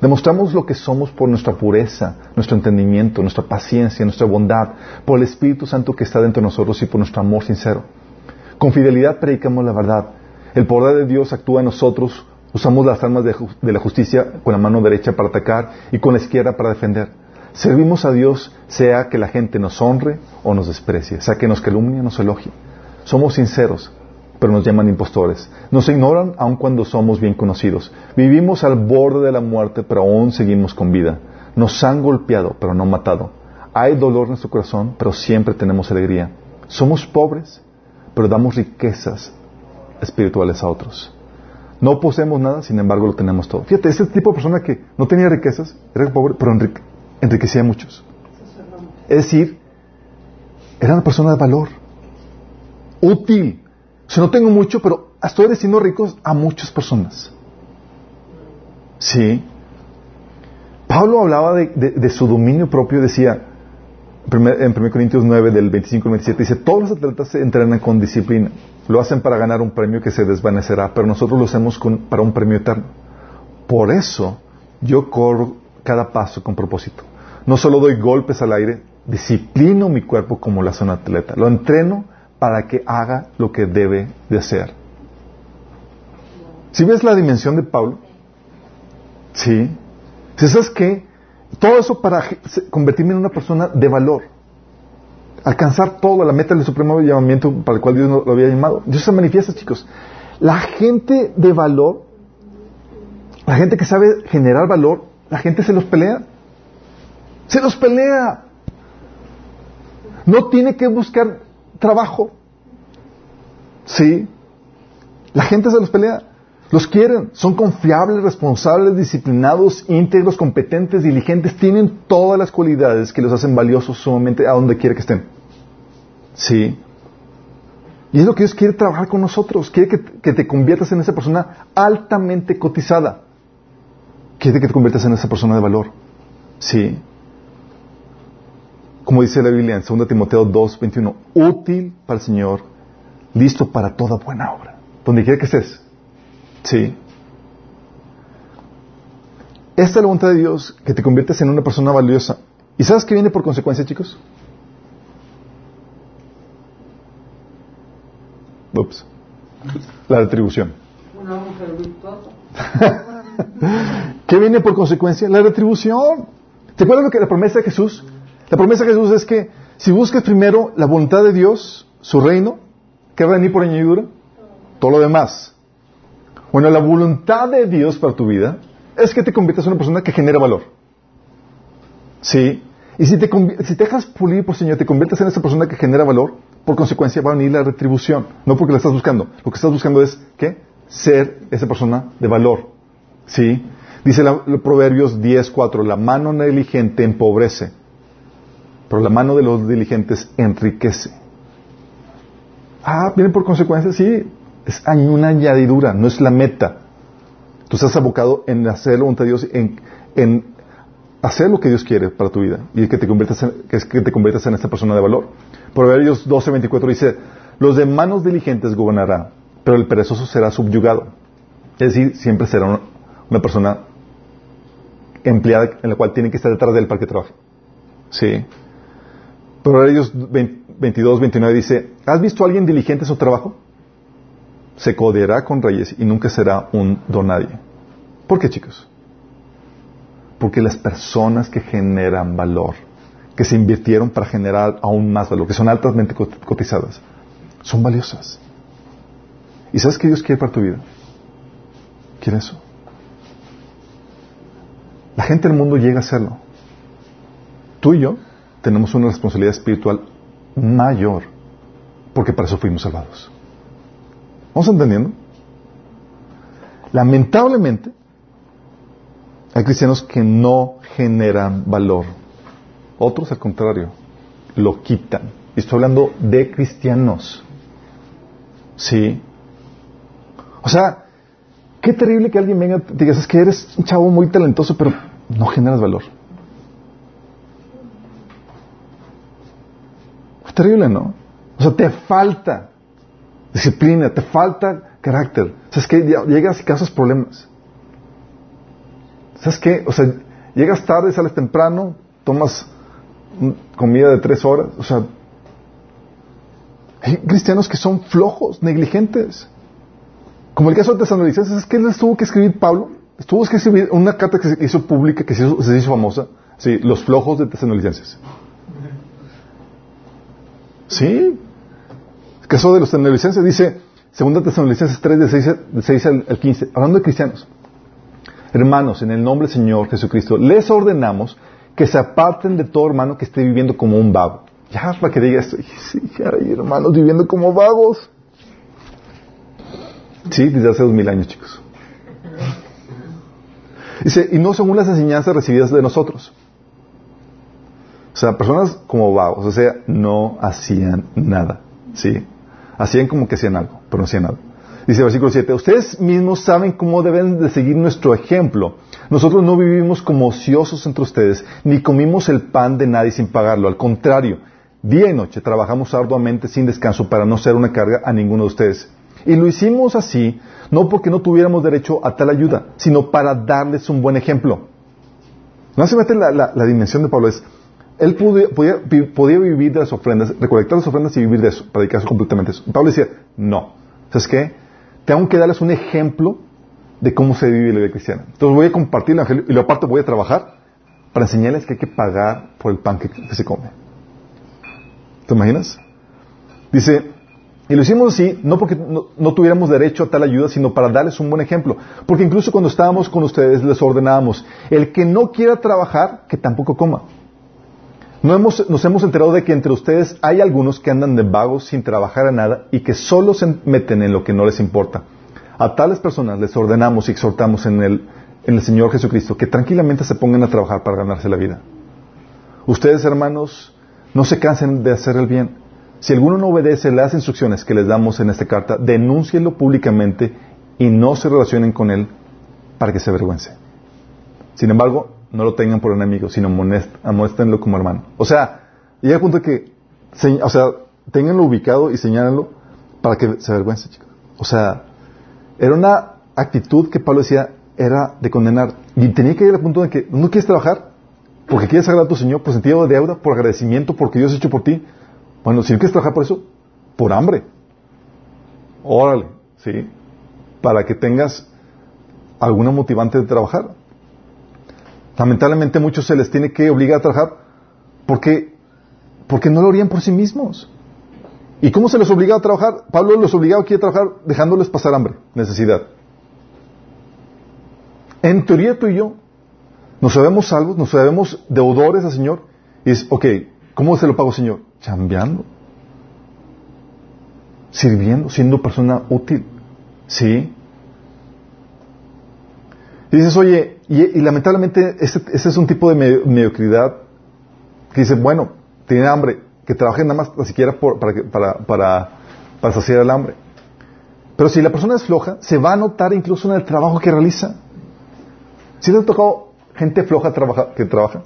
Demostramos lo que somos por nuestra pureza, nuestro entendimiento, nuestra paciencia, nuestra bondad, por el Espíritu Santo que está dentro de nosotros y por nuestro amor sincero. Con fidelidad predicamos la verdad. El poder de Dios actúa en nosotros Usamos las armas de, la justicia con la mano derecha para atacar y con la izquierda para defender. Servimos a Dios sea que la gente nos honre o nos desprecie, sea que nos calumnie o nos elogie. Somos sinceros, pero nos llaman impostores. Nos ignoran aun cuando somos bien conocidos. Vivimos al borde de la muerte, pero aún seguimos con vida. Nos han golpeado, pero no matado. Hay dolor en nuestro corazón, pero siempre tenemos alegría. Somos pobres, pero damos riquezas espirituales a otros. No poseemos nada, sin embargo lo tenemos todo. Fíjate, ese tipo de persona que no tenía riquezas, era pobre, pero enriquecía a muchos. Es decir, era una persona de valor, útil. O sea, no tengo mucho, pero estoy siendo ricos a muchas personas. Sí. Pablo hablaba de, su dominio propio, decía, en 1 Corintios 9, del 25 al 27, dice, todos los atletas se entrenan con disciplina. Lo hacen para ganar un premio que se desvanecerá, pero nosotros lo hacemos para un premio eterno. Por eso yo corro cada paso con propósito. No solo doy golpes al aire, disciplino mi cuerpo como lo hace un atleta. Lo entreno para que haga lo que debe de hacer. ¿Si ves la dimensión de Pablo? Sí. ¿Sabes qué? Todo eso para convertirme en una persona de valor. Alcanzar todo, la meta del supremo llamamiento para el cual Dios lo había llamado. Dios se manifiesta, chicos. La gente de valor, la gente que sabe generar valor, la gente se los pelea. Se los pelea. No tiene que buscar trabajo. Sí. La gente se los pelea. Los quieren, son confiables, responsables, disciplinados, íntegros, competentes, diligentes, tienen todas las cualidades que los hacen valiosos sumamente a donde quiera que estén. Sí. Y es lo que Dios quiere trabajar con nosotros, quiere que, que te conviertas en esa persona altamente cotizada. Quiere que te conviertas en esa persona de valor. Sí. Como dice la Biblia en 2 Timoteo 2, 21, útil para el Señor, listo para toda buena obra. Donde quiera que estés. Sí. Esta es la voluntad de Dios, que te conviertes en una persona valiosa. ¿Y sabes qué viene por consecuencia, chicos? Ups. La retribución. (laughs) ¿Qué viene por consecuencia? La retribución. ¿Te acuerdas lo que la promesa de Jesús? La promesa de Jesús es que si buscas primero la voluntad de Dios, su reino, ¿qué va a venir por añadidura? Todo lo demás. Bueno, la voluntad de Dios para tu vida es que te conviertas en una persona que genera valor. ¿Sí? Y si te, si te dejas pulir por Señor, te conviertes en esa persona que genera valor, por consecuencia va a venir la retribución. No porque la estás buscando. Lo que estás buscando es, ¿qué? Ser esa persona de valor. ¿Sí? Dice la, Proverbios 10.4, la mano negligente empobrece, pero la mano de los diligentes enriquece. Ah, viene por consecuencia, sí, es una añadidura, no es la meta. Tú estás abocado en hacer la de Dios, en, hacer lo que Dios quiere para tu vida y que te conviertas en, que es que te conviertas en esta persona de valor. Proverbios 12.24 dice, los de manos diligentes gobernará, pero el perezoso será subyugado. Es decir, siempre será una, una persona empleada en la cual tiene que estar detrás de él para que trabaje. Sí. Proverbios 22, 29 dice, ¿has visto a alguien diligente en su trabajo? Se codeará con reyes y nunca será un don nadie. ¿Por qué, chicos? Porque las personas que generan valor, que se invirtieron para generar aún más valor, que son altamente cotizadas, son valiosas. ¿Y sabes qué Dios quiere para tu vida? Quiere eso. La gente del mundo llega a hacerlo. Tú y yo tenemos una responsabilidad espiritual mayor, porque para eso fuimos salvados. ¿Vamos entendiendo? Lamentablemente, hay cristianos que no generan valor. Otros, al contrario, lo quitan. Y estoy hablando de cristianos. Sí. O sea, qué terrible que alguien venga y diga, es que eres un chavo muy talentoso, pero no generas valor. Terrible, ¿no? O sea, te falta disciplina, te falta carácter. ¿Sabes qué? Llegas y causas problemas. ¿Sabes qué? O sea, llegas tarde, sales temprano, tomas comida de tres horas. O sea, hay cristianos que son flojos, negligentes. Como el caso de Tesalonicenses, ¿sabes qué les tuvo que escribir Pablo? Tuvo que escribir una carta que se hizo pública, que se hizo, se hizo famosa. Sí, los flojos de Tesalonicenses. Sí. El caso de los tesalonicenses dice, segunda Tesalonicenses 3, de 6, de 6 al 15, hablando de cristianos. Hermanos, en el nombre del Señor Jesucristo, les ordenamos que se aparten de todo hermano que esté viviendo como un vago. Ya, para que diga esto, sí, hermanos viviendo como vagos. Sí, desde hace dos mil años, chicos. Dice, y no según las enseñanzas recibidas de nosotros. O sea, personas como vagos, o sea, no hacían nada. ¿Sí? Hacían como que hacían algo, pero no hacían nada. Dice el versículo 7, ustedes mismos saben cómo deben de seguir nuestro ejemplo. Nosotros no vivimos como ociosos entre ustedes, ni comimos el pan de nadie sin pagarlo. Al contrario, día y noche trabajamos arduamente sin descanso para no ser una carga a ninguno de ustedes. Y lo hicimos así, no porque no tuviéramos derecho a tal ayuda, sino para darles un buen ejemplo. No se mete la, la, la dimensión de Pablo, es, él podía, vivir de las ofrendas, recolectar las ofrendas y vivir de eso, para dedicarse completamente eso. Pablo decía, no. ¿Sabes qué? Tengo que darles un ejemplo de cómo se vive la vida cristiana. Entonces voy a compartir el evangelio y lo aparte voy a trabajar para enseñarles que hay que pagar por el pan que, que se come. ¿Te imaginas? Dice, y lo hicimos así, no porque no, no, tuviéramos derecho a tal ayuda, sino para darles un buen ejemplo. Porque incluso cuando estábamos con ustedes les ordenábamos, el que no quiera trabajar, que tampoco coma. No hemos, nos hemos enterado de que entre ustedes hay algunos que andan de vagos sin trabajar a nada y que solo se meten en lo que no les importa. A tales personas les ordenamos y exhortamos en el, en el Señor Jesucristo que tranquilamente se pongan a trabajar para ganarse la vida. Ustedes, hermanos, no se cansen de hacer el bien. Si alguno no obedece las instrucciones que les damos en esta carta, denúncienlo públicamente y no se relacionen con él para que se avergüence. Sin embargo, no lo tengan por enemigo, sino amuéstenlo como hermano. O sea, llega al punto de que, o sea, tenganlo ubicado y señálenlo para que se avergüence, chicos. O sea, era una actitud que Pablo decía, era de condenar. Y tenía que llegar al punto de que no quieres trabajar porque quieres agradar a tu Señor por sentido de deuda, por agradecimiento, porque Dios ha hecho por ti. Bueno, si no quieres trabajar por eso, por hambre. Órale, ¿sí? Para que tengas alguna motivante de trabajar. Lamentablemente muchos se les tiene que obligar a trabajar porque, porque no lo harían por sí mismos. ¿Y cómo se les obliga a trabajar? Pablo los obligaba aquí a trabajar dejándoles pasar hambre, necesidad. En teoría tú y yo nos sabemos salvos, nos sabemos deudores al Señor. Y es, ok, ¿cómo se lo pago, Señor? Chambeando. Sirviendo, siendo persona útil. ¿Sí? Dices, oye, y, lamentablemente ese, es un tipo de mediocridad que dice, bueno, tiene hambre, que trabaje nada más siquiera para, para, para, para saciar el hambre. Pero si la persona es floja, se va a notar incluso en el trabajo que realiza. ¿Si le ha tocado gente floja trabaja, que trabaja?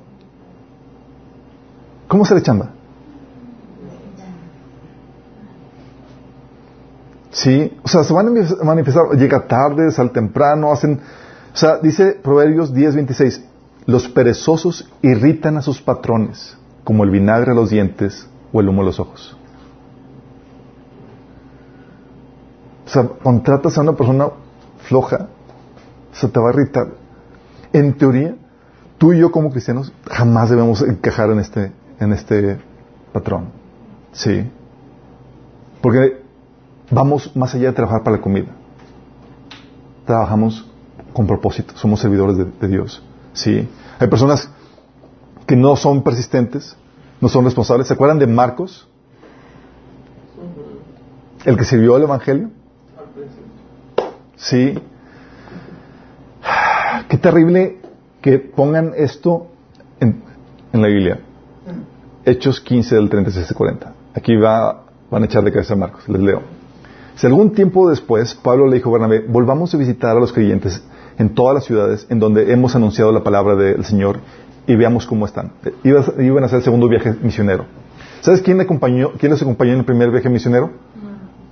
¿Cómo se le chamba? Sí, o sea, se van a manifestar, llega tarde, sal temprano, hacen... O sea, dice Proverbios 10:26, los perezosos irritan a sus patrones, como el vinagre a los dientes o el humo a los ojos. O sea, contratas a una persona floja, se te va a irritar. En teoría, tú y yo como cristianos jamás debemos encajar en este, en este patrón. Sí. Porque vamos más allá de trabajar para la comida. Trabajamos con propósito, somos servidores de, Dios. Sí. Hay personas que no son persistentes, no son responsables. ¿Se acuerdan de Marcos? El que sirvió al Evangelio. Sí. Qué terrible que pongan esto en, la Biblia. Hechos 15 del 36 al 40. Aquí va, van a echar de cabeza a Marcos. Les leo. Si algún tiempo después Pablo le dijo a Bernabé, volvamos a visitar a los creyentes en todas las ciudades en donde hemos anunciado la palabra del Señor y veamos cómo están. Iban a hacer el segundo viaje misionero. ¿Sabes quién, acompañó, quién les acompañó en el primer viaje misionero?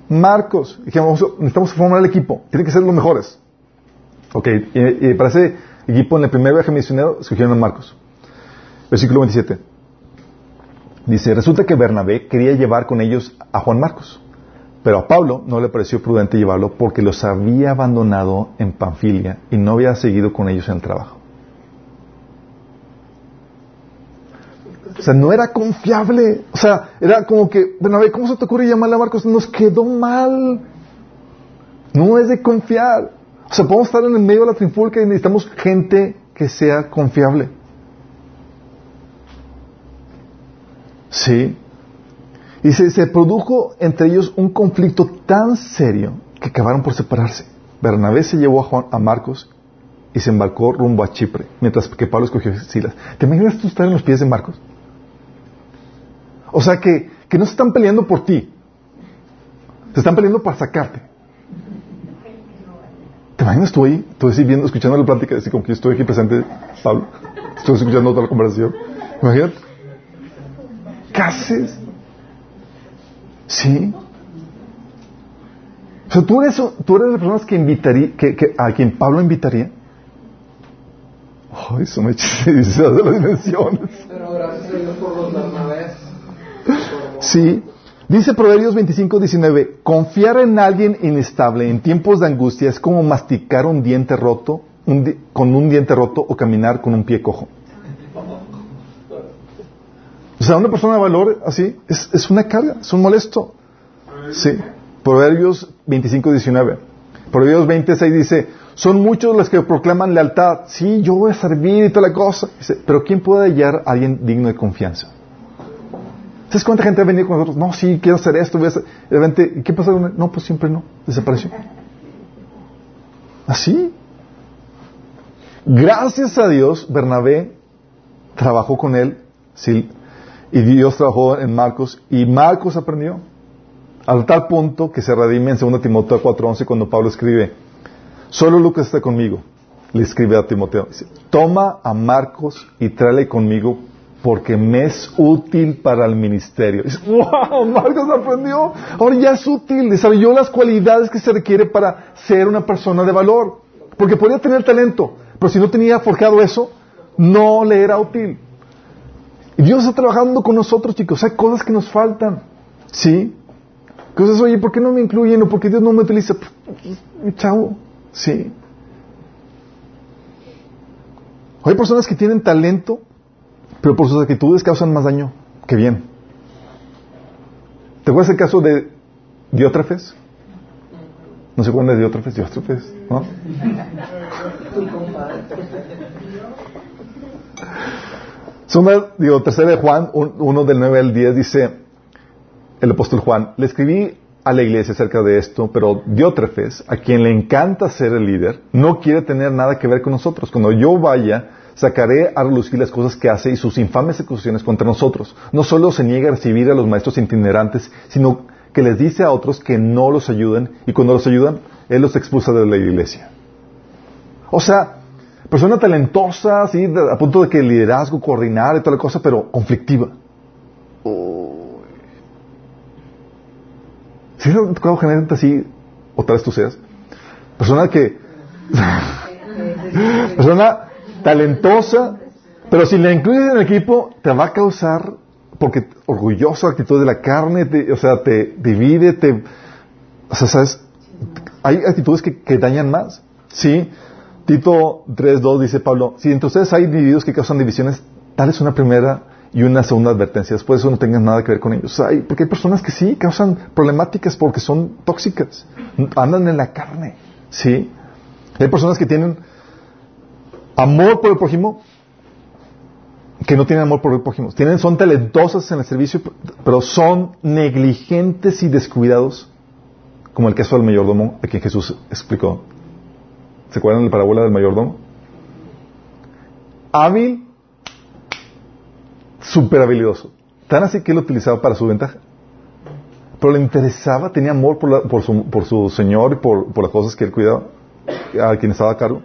Marcos. Dijimos, necesitamos formar el equipo. Tienen que ser los mejores. Ok, y, para ese equipo en el primer viaje misionero escogieron a Marcos. Versículo 27. Dice, resulta que Bernabé quería llevar con ellos a Juan Marcos, pero a Pablo no le pareció prudente llevarlo porque los había abandonado en Panfilia y no había seguido con ellos en el trabajo. O sea, no era confiable. O sea, era como que, bueno, a ver, ¿cómo se te ocurre llamarle a Marcos? Nos quedó mal. No es de confiar. O sea, podemos estar en el medio de la trifulca y necesitamos gente que sea confiable. Sí. Y se, produjo entre ellos un conflicto tan serio que acabaron por separarse. Bernabé se llevó a, Juan, a Marcos y se embarcó rumbo a Chipre, mientras que Pablo escogió Silas. ¿Te imaginas tú estar en los pies de Marcos? O sea que, que no se están peleando por ti. Se están peleando para sacarte. ¿Te imaginas tú ahí? Tú así viendo, escuchando la plática, así como que estoy aquí presente, Pablo. Estoy escuchando la conversación. Imagínate. ¿Qué haces? Sí. O sea, tú eres, tú eres de las personas que invitaría, que, que, a quien Pablo invitaría. Ay, eso me echa de las dimensiones. Pero gracias a Dios por los Sí. Dice Proverbios 25, 19, confiar en alguien inestable en tiempos de angustia es como masticar un diente roto, con un diente roto o caminar con un pie cojo. O sea, una persona de valor así es, es una carga, es un molesto. Sí. Proverbios 25, 19. Proverbios 26 dice, son muchos los que proclaman lealtad. Sí, yo voy a servir y toda la cosa. Dice, pero ¿quién puede hallar a alguien digno de confianza? ¿Sabes cuánta gente ha venido con nosotros? No, sí, quiero hacer esto, voy a hacer... De repente, ¿qué pasa? No, pues siempre no. Desapareció. Así. Gracias a Dios, Bernabé trabajó con él, sí, y Dios trabajó en Marcos, y Marcos aprendió. Al tal punto que se redime en 2 Timoteo 4:11 cuando Pablo escribe, solo Lucas está conmigo. Le escribe a Timoteo, dice, toma a Marcos y tráele conmigo porque me es útil para el ministerio. Dice, wow, Marcos aprendió. Ahora ya es útil, desarrolló las cualidades que se requiere para ser una persona de valor. Porque podía tener talento, pero si no tenía forjado eso, no le era útil. Y Dios está trabajando con nosotros, chicos. Hay cosas que nos faltan. ¿Sí? Cosas, oye, ¿por qué no me incluyen? ¿O por qué Dios no me utiliza? Chavo. ¿Sí? Hay personas que tienen talento, pero por sus actitudes causan más daño que bien. ¿Te acuerdas el caso de Diótrefes? No sé cuándo es Diótrefes, Diótrefes, ¿no? (laughs) Segunda, digo, tercera de Juan, uno del 9 al 10, dice el apóstol Juan, le escribí a la iglesia acerca de esto, pero Diótrefes, a quien le encanta ser el líder, no quiere tener nada que ver con nosotros. Cuando yo vaya, sacaré a relucir las cosas que hace y sus infames acusaciones contra nosotros. No solo se niega a recibir a los maestros itinerantes, sino que les dice a otros que no los ayuden y cuando los ayudan, él los expulsa de la iglesia. O sea, persona talentosa, así, a punto de que liderazgo, coordinar y toda la cosa, pero conflictiva. ¿Sí has tocado gente así, o tal vez tú seas? Persona que... (laughs) persona talentosa, pero si la incluyes en el equipo, te va a causar, porque orgullosa actitud de la carne, o sea, te divide, te... O sea, ¿sabes? Hay actitudes que, que dañan más. ¿Sí? Tito 3.2 dice Pablo, si entre ustedes hay individuos que causan divisiones, tal es una primera y una segunda advertencia. Después eso no tenga nada que ver con ellos. Porque hay personas que sí causan problemáticas porque son tóxicas. Andan en la carne. ¿Sí? Hay personas que tienen amor por el prójimo que no tienen amor por el prójimo. Tienen, son talentosas en el servicio, pero son negligentes y descuidados, como el caso del mayordomo a quien Jesús explicó. ¿Se acuerdan de la parábola del mayordomo? Hábil, súper habilidoso. Tan así que él lo utilizaba para su ventaja. Pero le interesaba, tenía amor por, su, Señor y por, las cosas que él cuidaba, a quien estaba a cargo.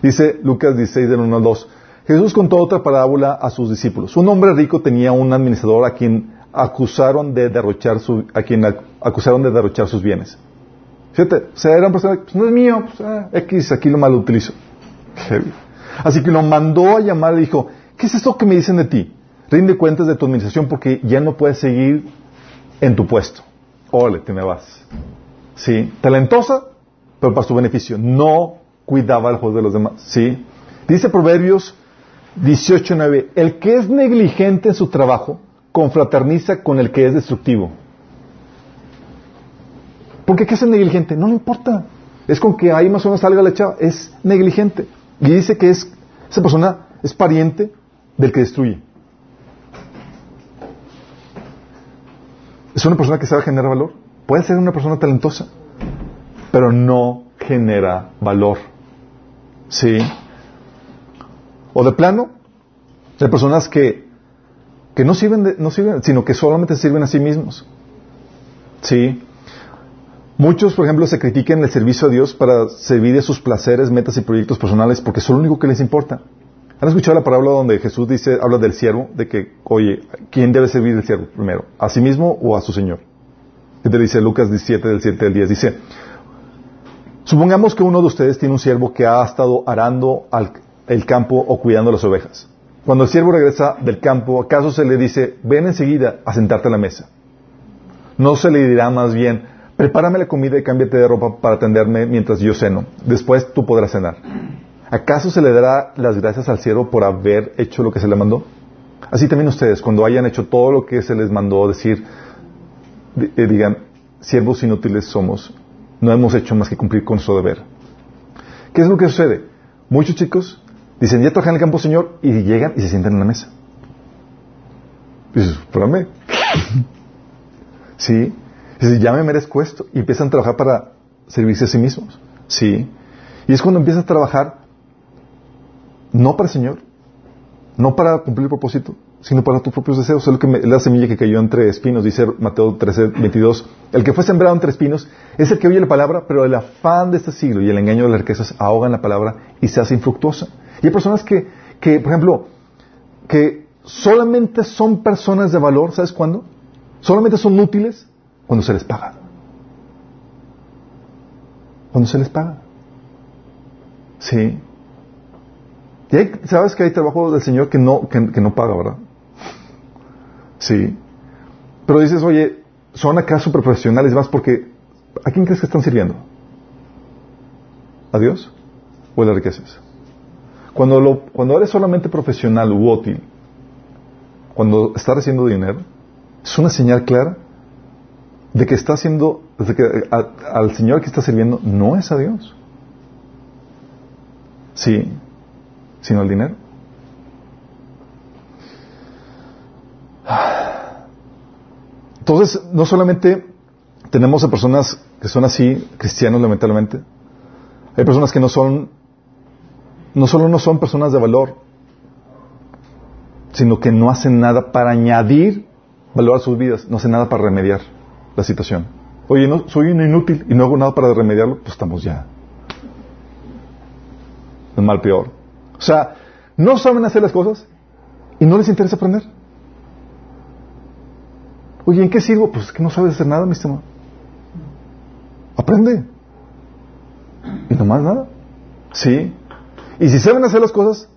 Dice Lucas 16 del 1 al 2. Jesús contó otra parábola a sus discípulos. Un hombre rico tenía un administrador a quien acusaron de derrochar su, a quien acusaron de derrochar sus bienes. Fíjate, o sea, era un pues no es mío, pues, ah, X, aquí lo mal utilizo. (laughs) Así que lo mandó a llamar y dijo, ¿qué es esto que me dicen de ti? Rinde cuentas de tu administración porque ya no puedes seguir en tu puesto. Ole, te me vas. Sí, talentosa, pero para su beneficio. No cuidaba el juego de los demás. ¿Sí? Dice Proverbios 18.9, el que es negligente en su trabajo confraterniza con el que es destructivo. Porque ¿qué es el negligente? No le importa. Es con que ahí más o menos salga la chava. Es negligente. Y dice que es, esa persona es pariente del que destruye. Es una persona que sabe generar valor. Puede ser una persona talentosa, pero no genera valor. ¿Sí? O de plano, hay personas que, que no, sirven no sirven, sino que solamente sirven a sí mismos. ¿Sí? Muchos, por ejemplo, se critican el servicio a Dios para servir de sus placeres, metas y proyectos personales porque es lo único que les importa. ¿Han escuchado la parábola donde Jesús dice, habla del siervo, de que, oye, ¿quién debe servir el siervo primero? ¿A sí mismo o a su Señor? Dice Lucas 17, del 7 al 10, dice, supongamos que uno de ustedes tiene un siervo que ha estado arando el campo o cuidando las ovejas. Cuando el siervo regresa del campo, ¿acaso se le dice, ven enseguida a sentarte a la mesa? No se le dirá más bien, prepárame la comida y cámbiate de ropa para atenderme mientras yo ceno. Después tú podrás cenar. ¿Acaso se le dará las gracias al siervo por haber hecho lo que se le mandó? Así también ustedes, cuando hayan hecho todo lo que se les mandó decir, eh, digan, siervos inútiles somos, no hemos hecho más que cumplir con su deber. ¿Qué es lo que sucede? Muchos chicos dicen, ya trabajan en el campo, Señor, y llegan y se sientan en la mesa. Dices, espérame. (laughs) sí. Dices, ya me merezco esto. Y empiezan a trabajar para servirse a sí mismos. Sí. Y es cuando empiezas a trabajar no para el Señor, no para cumplir el propósito, sino para tus propios deseos. Es lo que la semilla que cayó entre espinos, dice Mateo 13, 22. El que fue sembrado entre espinos es el que oye la palabra, pero el afán de este siglo y el engaño de las riquezas ahogan la palabra y se hace infructuosa. Y hay personas que, que, por ejemplo, que solamente son personas de valor, ¿sabes cuándo? Solamente son útiles cuando se les paga. Cuando se les paga. Sí. Y sabes que hay trabajo del Señor que no, que, no paga, ¿verdad? Sí. Pero dices, oye, son acá super profesionales más porque ¿a quién crees que están sirviendo? ¿A Dios? ¿O a las riquezas? Cuando, lo, cuando eres solamente profesional u útil, cuando estás recibiendo dinero, es una señal clara de que está haciendo, de que al Señor que está sirviendo no es a Dios. Sí sino el dinero. Entonces, no solamente tenemos a personas que son así, cristianos lamentablemente. Hay personas que no son, no solo no son personas de valor, sino que no hacen nada para añadir valor a sus vidas, no hacen nada para remediar la situación. Oye, no, soy un inútil y no hago nada para remediarlo, pues estamos ya. Es mal peor. O sea, no saben hacer las cosas y no les interesa aprender. Oye, ¿en qué sirvo? Pues es que no sabes hacer nada, mi estimado. Aprende. Y no más nada. Sí. Y si saben hacer las cosas,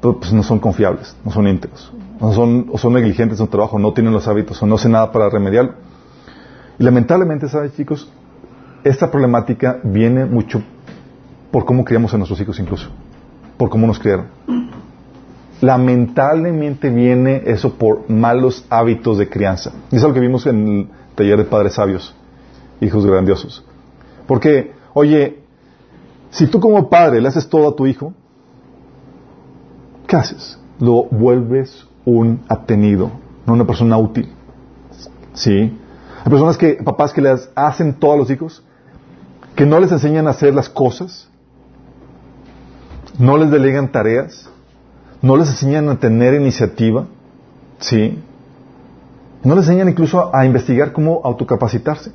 pues, pues no son confiables, no son íntegros, no son, o son negligentes en su trabajo, no tienen los hábitos, o no hacen nada para remediarlo. Y lamentablemente, ¿sabes, chicos? Esta problemática viene mucho por cómo criamos a nuestros hijos incluso, por cómo nos criaron. Lamentablemente viene eso por malos hábitos de crianza. Y es lo que vimos en el taller de padres sabios, hijos grandiosos. Porque, oye, si tú como padre le haces todo a tu hijo, ¿qué haces? Lo vuelves un obtenido, no una persona útil. ¿Sí? Hay personas que, papás que les hacen todo a los hijos, que no les enseñan a hacer las cosas, no les delegan tareas, no les enseñan a tener iniciativa, ¿sí? No les enseñan incluso a investigar cómo autocapacitarse.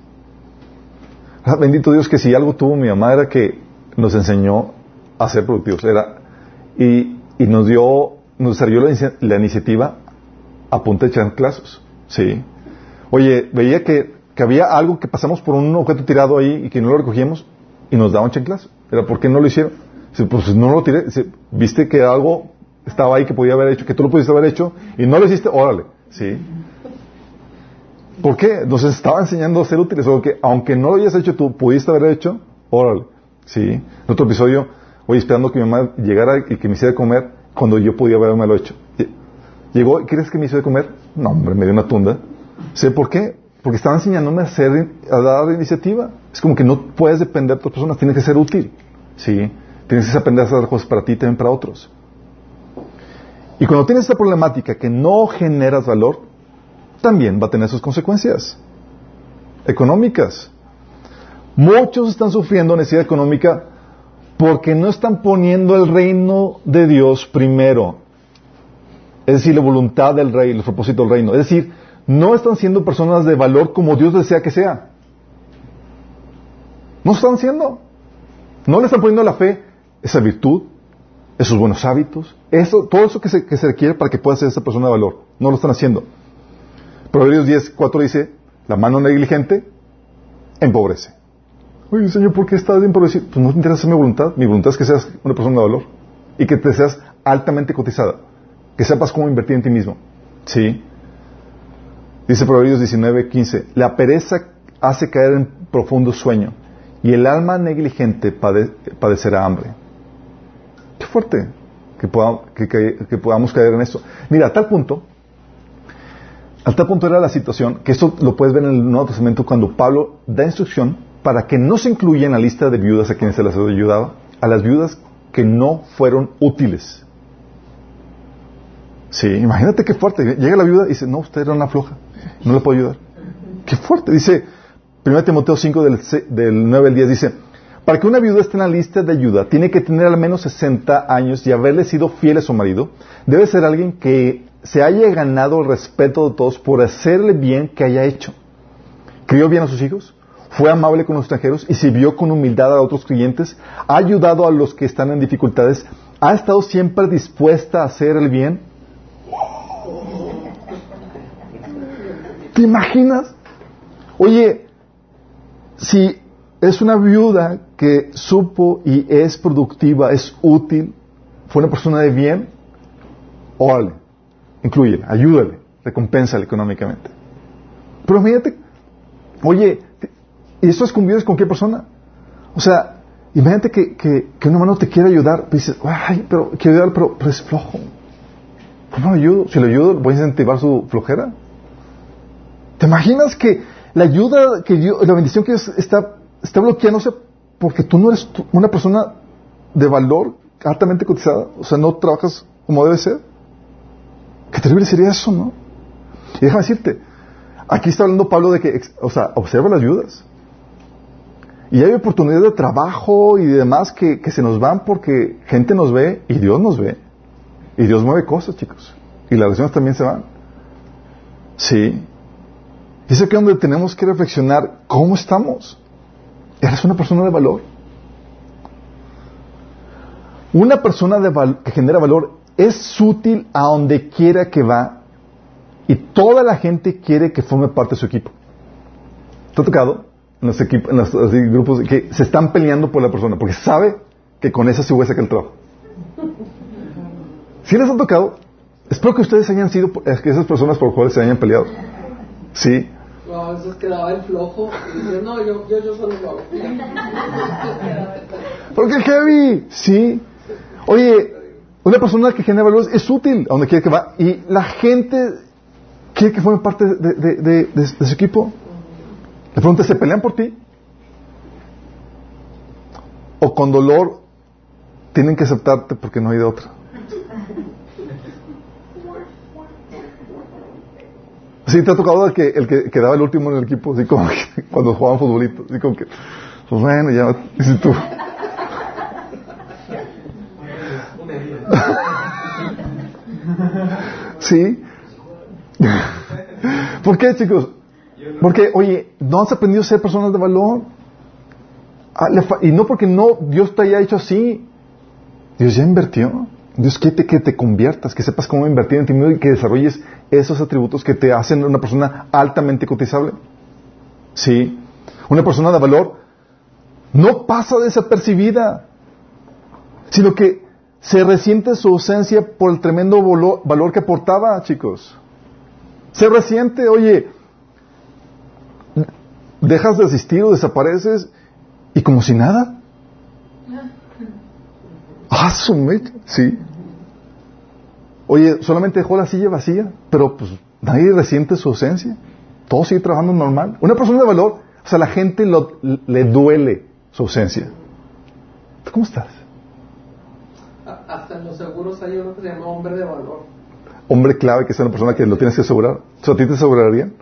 Ah, bendito Dios que si algo tuvo mi mamá era que nos enseñó a ser productivos. Era, y, y nos dio, nos salió la, iniciativa a punta de echar clases. ¿sí? Oye, veía que, que, había algo que pasamos por un objeto tirado ahí y que no lo recogíamos y nos daban chanclas. Era, ¿por qué no lo hicieron? Dice, pues no lo tiré. Dice, Viste que algo estaba ahí que podía haber hecho, que tú lo pudiste haber hecho y no lo hiciste, órale. ¿Sí? ¿Por qué? Nos estaba enseñando a ser útiles, o que aunque no lo hayas hecho tú, pudiste haber hecho, órale. ¿Sí? En otro episodio, hoy esperando que mi mamá llegara y que me hiciera comer cuando yo podía haberme lo hecho. Llegó, ¿quieres que me hizo de comer? No, hombre, me dio una tunda. ¿Sé por qué? Porque estaba enseñándome a hacer, a dar iniciativa. Es como que no puedes depender de otras personas, tienes que ser útil. ¿Sí? Tienes que aprender a hacer cosas para ti y también para otros. Y cuando tienes esta problemática que no generas valor, también va a tener sus consecuencias económicas. Muchos están sufriendo necesidad económica porque no están poniendo el reino de Dios primero. Es decir, la voluntad del rey, el propósito del reino. Es decir, no están siendo personas de valor como Dios desea que sea. No están siendo. No le están poniendo la fe, esa virtud, esos buenos hábitos, eso, todo eso que se, que se requiere para que pueda ser esa persona de valor. No lo están haciendo. Proverbios 10, 4 dice, la mano negligente empobrece. Oye, Señor, ¿por qué estás empobrecido? Pues no te interesa mi voluntad. Mi voluntad es que seas una persona de valor y que te seas altamente cotizada. Que sepas cómo invertir en ti mismo. ¿Sí? Dice Proverbios 19, 15, la pereza hace caer en profundo sueño y el alma negligente pade padecerá hambre. Qué fuerte que, podamos, caer en esto. Mira, a tal punto al tal punto era la situación, que esto lo puedes ver en el Nuevo Testamento cuando Pablo da instrucción para que no se incluya en la lista de viudas a quienes se les ayudaba, a las viudas que no fueron útiles. Sí, imagínate qué fuerte. Llega la viuda y dice, no, usted era una floja, no le puedo ayudar. Qué fuerte. Dice, 1 Timoteo 5 del, del 9 al 10 dice, para que una viuda esté en la lista de ayuda, tiene que tener al menos 60 años y haberle sido fiel a su marido. Debe ser alguien que se haya ganado el respeto de todos por hacerle bien que haya hecho. Crió bien a sus hijos, fue amable con los extranjeros y sirvió con humildad a otros clientes, ha ayudado a los que están en dificultades, ha estado siempre dispuesta a hacer el bien. ¿Te imaginas? Oye, si es una viuda que supo y es productiva, es útil, fue una persona de bien, órale, incluyele, ayúdale, recompénsale económicamente. Pero fíjate, oye, ¿y eso es con con qué persona? O sea, imagínate que, que, que un hermano te quiere ayudar, pero dices, ay, pero quiero ayudar, pero, pero es flojo. ¿Cómo lo ayudo? Si lo ayudo, ¿voy a incentivar su flojera? ¿Te imaginas que la ayuda, que Dios, la bendición que Dios está, está bloqueándose porque tú no eres una persona de valor altamente cotizada? O sea, no trabajas como debe ser. Qué terrible sería eso, ¿no? Y déjame decirte, Aquí está hablando Pablo de que, o sea, observa las ayudas. Y hay oportunidades de trabajo y demás que, se nos van porque gente nos ve y Dios nos ve. Y Dios mueve cosas, chicos. Y las relaciones también se van. Sí. Y es aquí donde tenemos que reflexionar cómo estamos. ¿Eres una persona de valor? Una persona que genera valor es útil a donde quiera que va y toda la gente quiere que forme parte de su equipo. ¿Te ha tocado en los, equipos, en los, grupos que se están peleando por la persona porque sabe que con esa se a sacar el trabajo? Si les ha tocado, espero que ustedes hayan sido que esas personas por las cuales se hayan peleado. Sí. No, a veces quedaba el flojo y decía, no, yo, yo, yo solo lo hago. (laughs) Porque heavy, sí. Oye, una persona que genera valores es útil a donde quiera que va y la gente quiere que forme parte de, de, de, su equipo. Le pregunta, ¿se pelean por ti? O con dolor tienen que aceptarte porque no hay de otra. Sí, te ha tocado el que, el que quedaba el último en el equipo, así como que, (laughs) cuando jugaban futbolito, así como que, pues bueno, ya, y tú. (laughs) ¿Sí? (laughs) ¿Por qué, chicos? Porque, oye, no has aprendido a ser personas de valor. Ah, y no porque no Dios te haya hecho así. Dios ya invirtió. Dios quiere que te conviertas, que sepas cómo invertir en ti mismo y que desarrolles esos atributos que te hacen una persona altamente cotizable. Sí. Una persona de valor no pasa desapercibida, sino que se resiente su ausencia por el tremendo valor que aportaba, chicos. Se resiente, oye, dejas de asistir o desapareces y como si nada. Ah, sí. Oye, solamente dejó la silla vacía, pero pues nadie resiente su ausencia. Todo sigue trabajando normal. Una persona de valor, o sea, la gente le duele su ausencia. ¿Cómo estás? hasta en los seguros hay uno que se llama hombre de valor. Hombre clave, que es una persona que lo tienes que asegurar. ¿O a ti te asegurarían?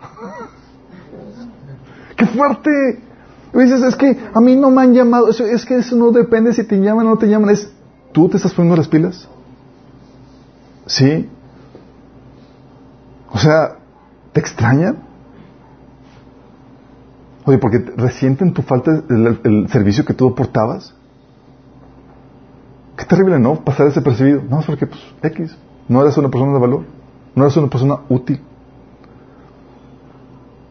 (laughs) ¡Qué fuerte! Y dices, es que a mí no me han llamado. es que eso no depende si te llaman o no te llaman. Es, ¿tú te estás poniendo las pilas? ¿Sí? O sea, ¿te extrañan? Oye, porque resienten tu falta el servicio que tú aportabas. Qué terrible, ¿no? Pasar ese percibido. No, es porque, pues, X. No eres una persona de valor. No eres una persona útil.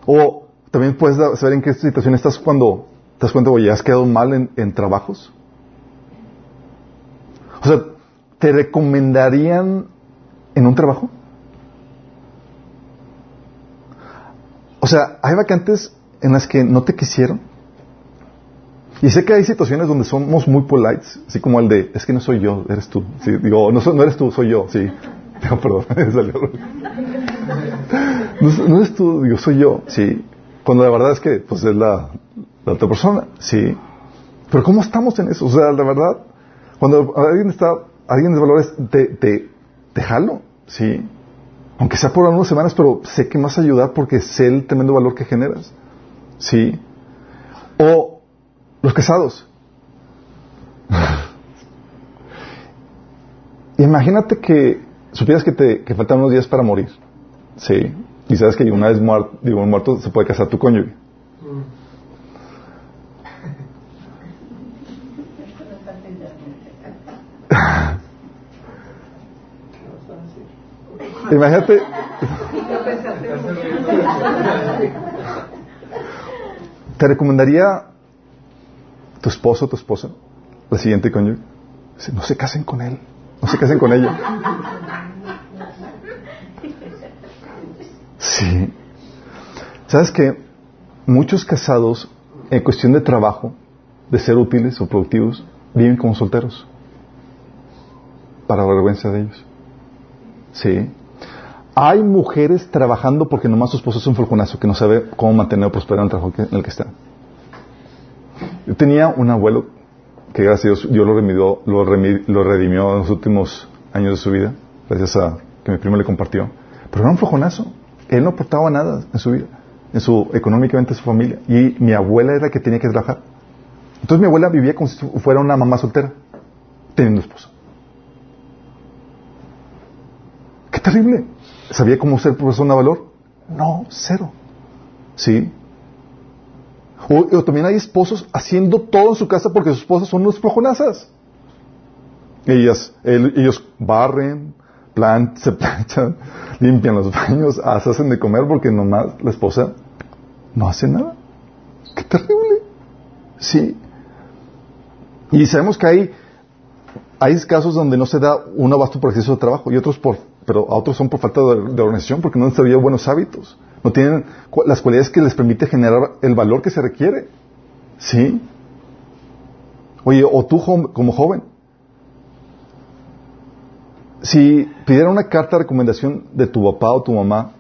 O también puedes saber en qué situación estás cuando te das cuenta, oye, has quedado mal en, en trabajos. O sea, ¿te recomendarían en un trabajo? O sea, hay vacantes en las que no te quisieron. Y sé que hay situaciones donde somos muy polites, así como el de, es que no soy yo, eres tú. Digo, no, no eres tú, soy yo, sí. (laughs) Digo, perdón, (laughs) no, no, eres tú, digo, soy yo, sí. Cuando la verdad es que, pues, es la, la otra persona, sí. Pero ¿cómo estamos en eso? O sea, la verdad, cuando alguien está, alguien de valores, te, te, te jalo, sí. Aunque sea por unas semanas, pero sé que me vas a ayudar porque sé el tremendo valor que generas, sí. O los casados. (laughs) Imagínate que supieras que te que faltan unos días para morir. Sí. Y sabes que una vez muerto, digo, muerto se puede casar tu cónyuge. (laughs) (laughs) Imagínate. Te recomendaría tu esposo tu esposa, la siguiente cónyuge, no se casen con él, no se casen con ella. Sí. ¿Sabes que Muchos casados, en cuestión de trabajo, de ser útiles o productivos, viven como solteros. Para vergüenza de ellos. Sí. Hay mujeres trabajando porque nomás su esposo es un falconazo que no sabe cómo mantener o prosperar el trabajo en el que está. Yo tenía un abuelo que gracias a Dios, Dios lo, redimió, lo, redimió en los últimos años de su vida, gracias a que mi primo le compartió. Pero era un flojonazo. Él no aportaba nada en su vida. en su, económicamente en su familia. Y mi abuela era la que tenía que trabajar. Entonces mi abuela vivía como si fuera una mamá soltera, teniendo esposa. ¡Qué terrible! ¿Sabía cómo ser persona de valor? No, cero. ¿Sí? O, también hay esposos haciendo todo en su casa porque sus esposas son unas flojonazas. Ellas, ellos barren, plan, (laughs) se planchan, limpian los baños, hacen de comer porque nomás la esposa no hace nada. ¡Qué terrible! Sí. Y sabemos que hay, hay casos donde no se da un abasto por exceso de trabajo y otros por, pero a otros son por falta de, organización porque no han desarrollado buenos hábitos. No tienen las cualidades que les permite generar el valor que se requiere. ¿Sí? Oye, o tú como joven, si pidiera una carta de recomendación de tu papá o tu mamá,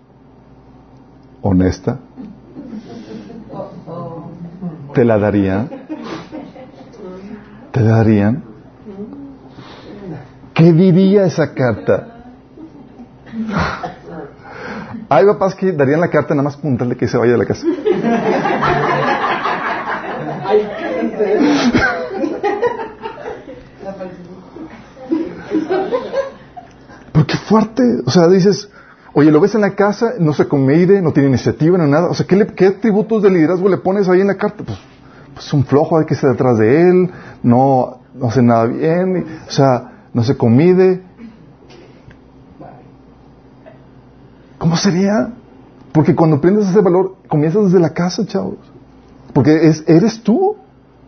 honesta, ¿te la darían? ¿Te la darían? ¿Qué diría esa carta? Hay papás que darían la carta nada más puntarle que se vaya de la casa. Pero qué fuerte. O sea, dices, oye, lo ves en la casa, no se comide, no tiene iniciativa, no nada. O sea, ¿qué, atributos de liderazgo le pones ahí en la carta? Pues, pues un flojo, hay que estar detrás de él, no, no hace nada bien, o sea, no se comide. ¿Cómo sería? Porque cuando aprendes ese valor, comienzas desde la casa, chavos. Porque es, eres tú.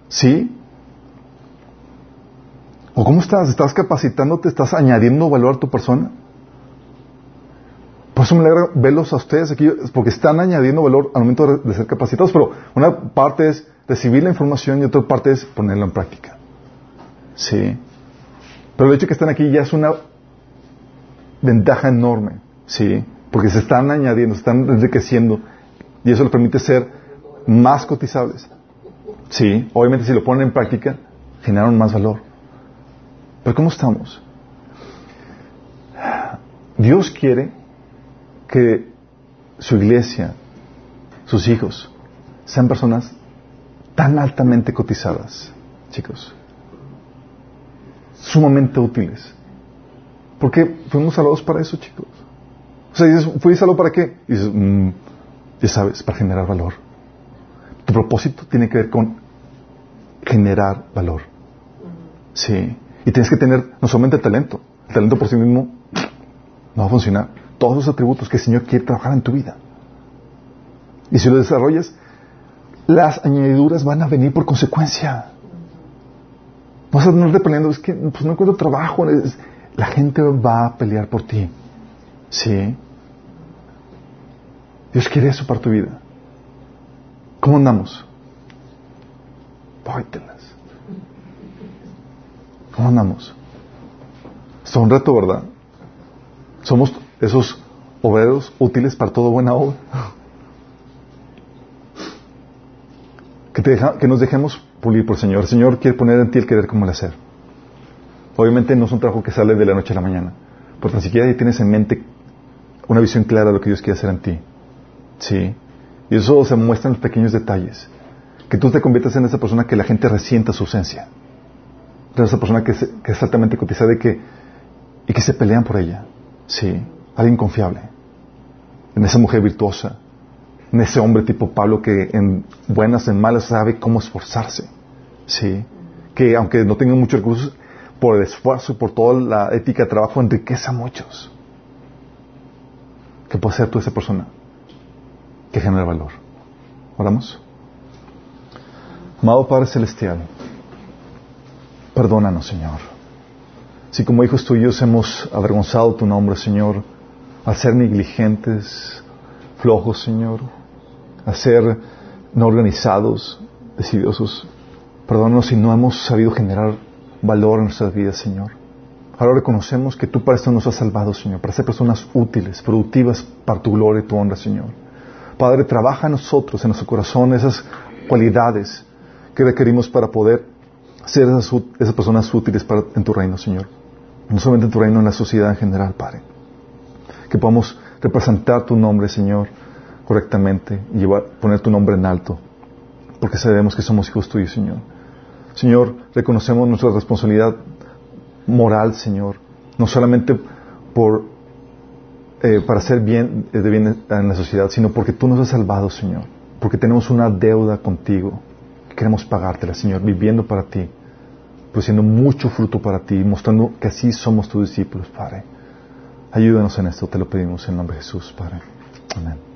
¿Sí? ¿O cómo estás? ¿Estás capacitándote? ¿Estás añadiendo valor a tu persona? Por eso me alegra verlos a ustedes aquí, porque están añadiendo valor al momento de, ser capacitados, pero una parte es recibir la información y otra parte es ponerla en práctica. Sí. Pero el hecho de que están aquí ya es una ventaja enorme. Sí porque se están añadiendo, se están enriqueciendo y eso les permite ser más cotizables. Sí, obviamente si lo ponen en práctica, generan más valor. Pero ¿cómo estamos? Dios quiere que su iglesia, sus hijos, sean personas tan altamente cotizadas, chicos, sumamente útiles. Porque fuimos salvados para eso, chicos. Sea, dices, ¿fui salvo para qué? Y dices, mm, ya sabes, para generar valor. Tu propósito tiene que ver con generar valor. Sí. Y tienes que tener no solamente el talento, el talento por sí mismo no va a funcionar. Todos los atributos que el Señor quiere trabajar en tu vida. Y si lo desarrollas, las añadiduras van a venir por consecuencia. Vas a tener peleando, es que pues no encuentro trabajo. la gente va a pelear por ti. Sí. Dios quiere eso para tu vida. ¿Cómo andamos? Póytelas. ¿Cómo andamos? Es un reto, ¿verdad? Somos esos obreros útiles para toda buena obra. Que, que nos dejemos pulir por el Señor. El Señor quiere poner en ti el querer como el hacer. Obviamente no es un trabajo que sale de la noche a la mañana. Porque ni siquiera tienes en mente una visión clara de lo que Dios quiere hacer en ti. ¿Sí? Y eso se muestra en los pequeños detalles. Que tú te conviertas en esa persona que la gente resienta su ausencia. En esa persona que, es altamente cotizada y que, y que se pelean por ella. ¿Sí? Alguien confiable. En esa mujer virtuosa. En ese hombre tipo Pablo que en buenas, en malas sabe cómo esforzarse. ¿Sí? Que aunque no tenga muchos recursos, por el esfuerzo y por toda la ética de trabajo enriquece a muchos que puede ser tú esa persona que genera valor. Oramos. Amado Padre Celestial, perdónanos, Señor. Si como hijos tuyos hemos avergonzado tu nombre, Señor, al ser negligentes, flojos, Señor, a ser no organizados, decidiosos, perdónanos si no hemos sabido generar valor en nuestras vidas, Señor. Ahora reconocemos que tú para esto nos has salvado, Señor, para ser personas útiles, productivas para tu gloria y tu honra, Señor. Padre, trabaja en nosotros, en nuestro corazón, esas cualidades que requerimos para poder ser esas, personas útiles para, en tu reino, Señor. No solamente en tu reino, en la sociedad en general, Padre. Que podamos representar tu nombre, Señor, correctamente y poner tu nombre en alto, porque sabemos que somos hijos tuyos, Señor. Señor, reconocemos nuestra responsabilidad moral, Señor, no solamente por eh, para hacer bien de bien en la sociedad, sino porque tú nos has salvado, Señor, porque tenemos una deuda contigo, queremos pagártela, Señor, viviendo para ti, produciendo mucho fruto para ti, mostrando que así somos tus discípulos, Padre. Ayúdanos en esto, te lo pedimos en nombre de Jesús, Padre. Amén.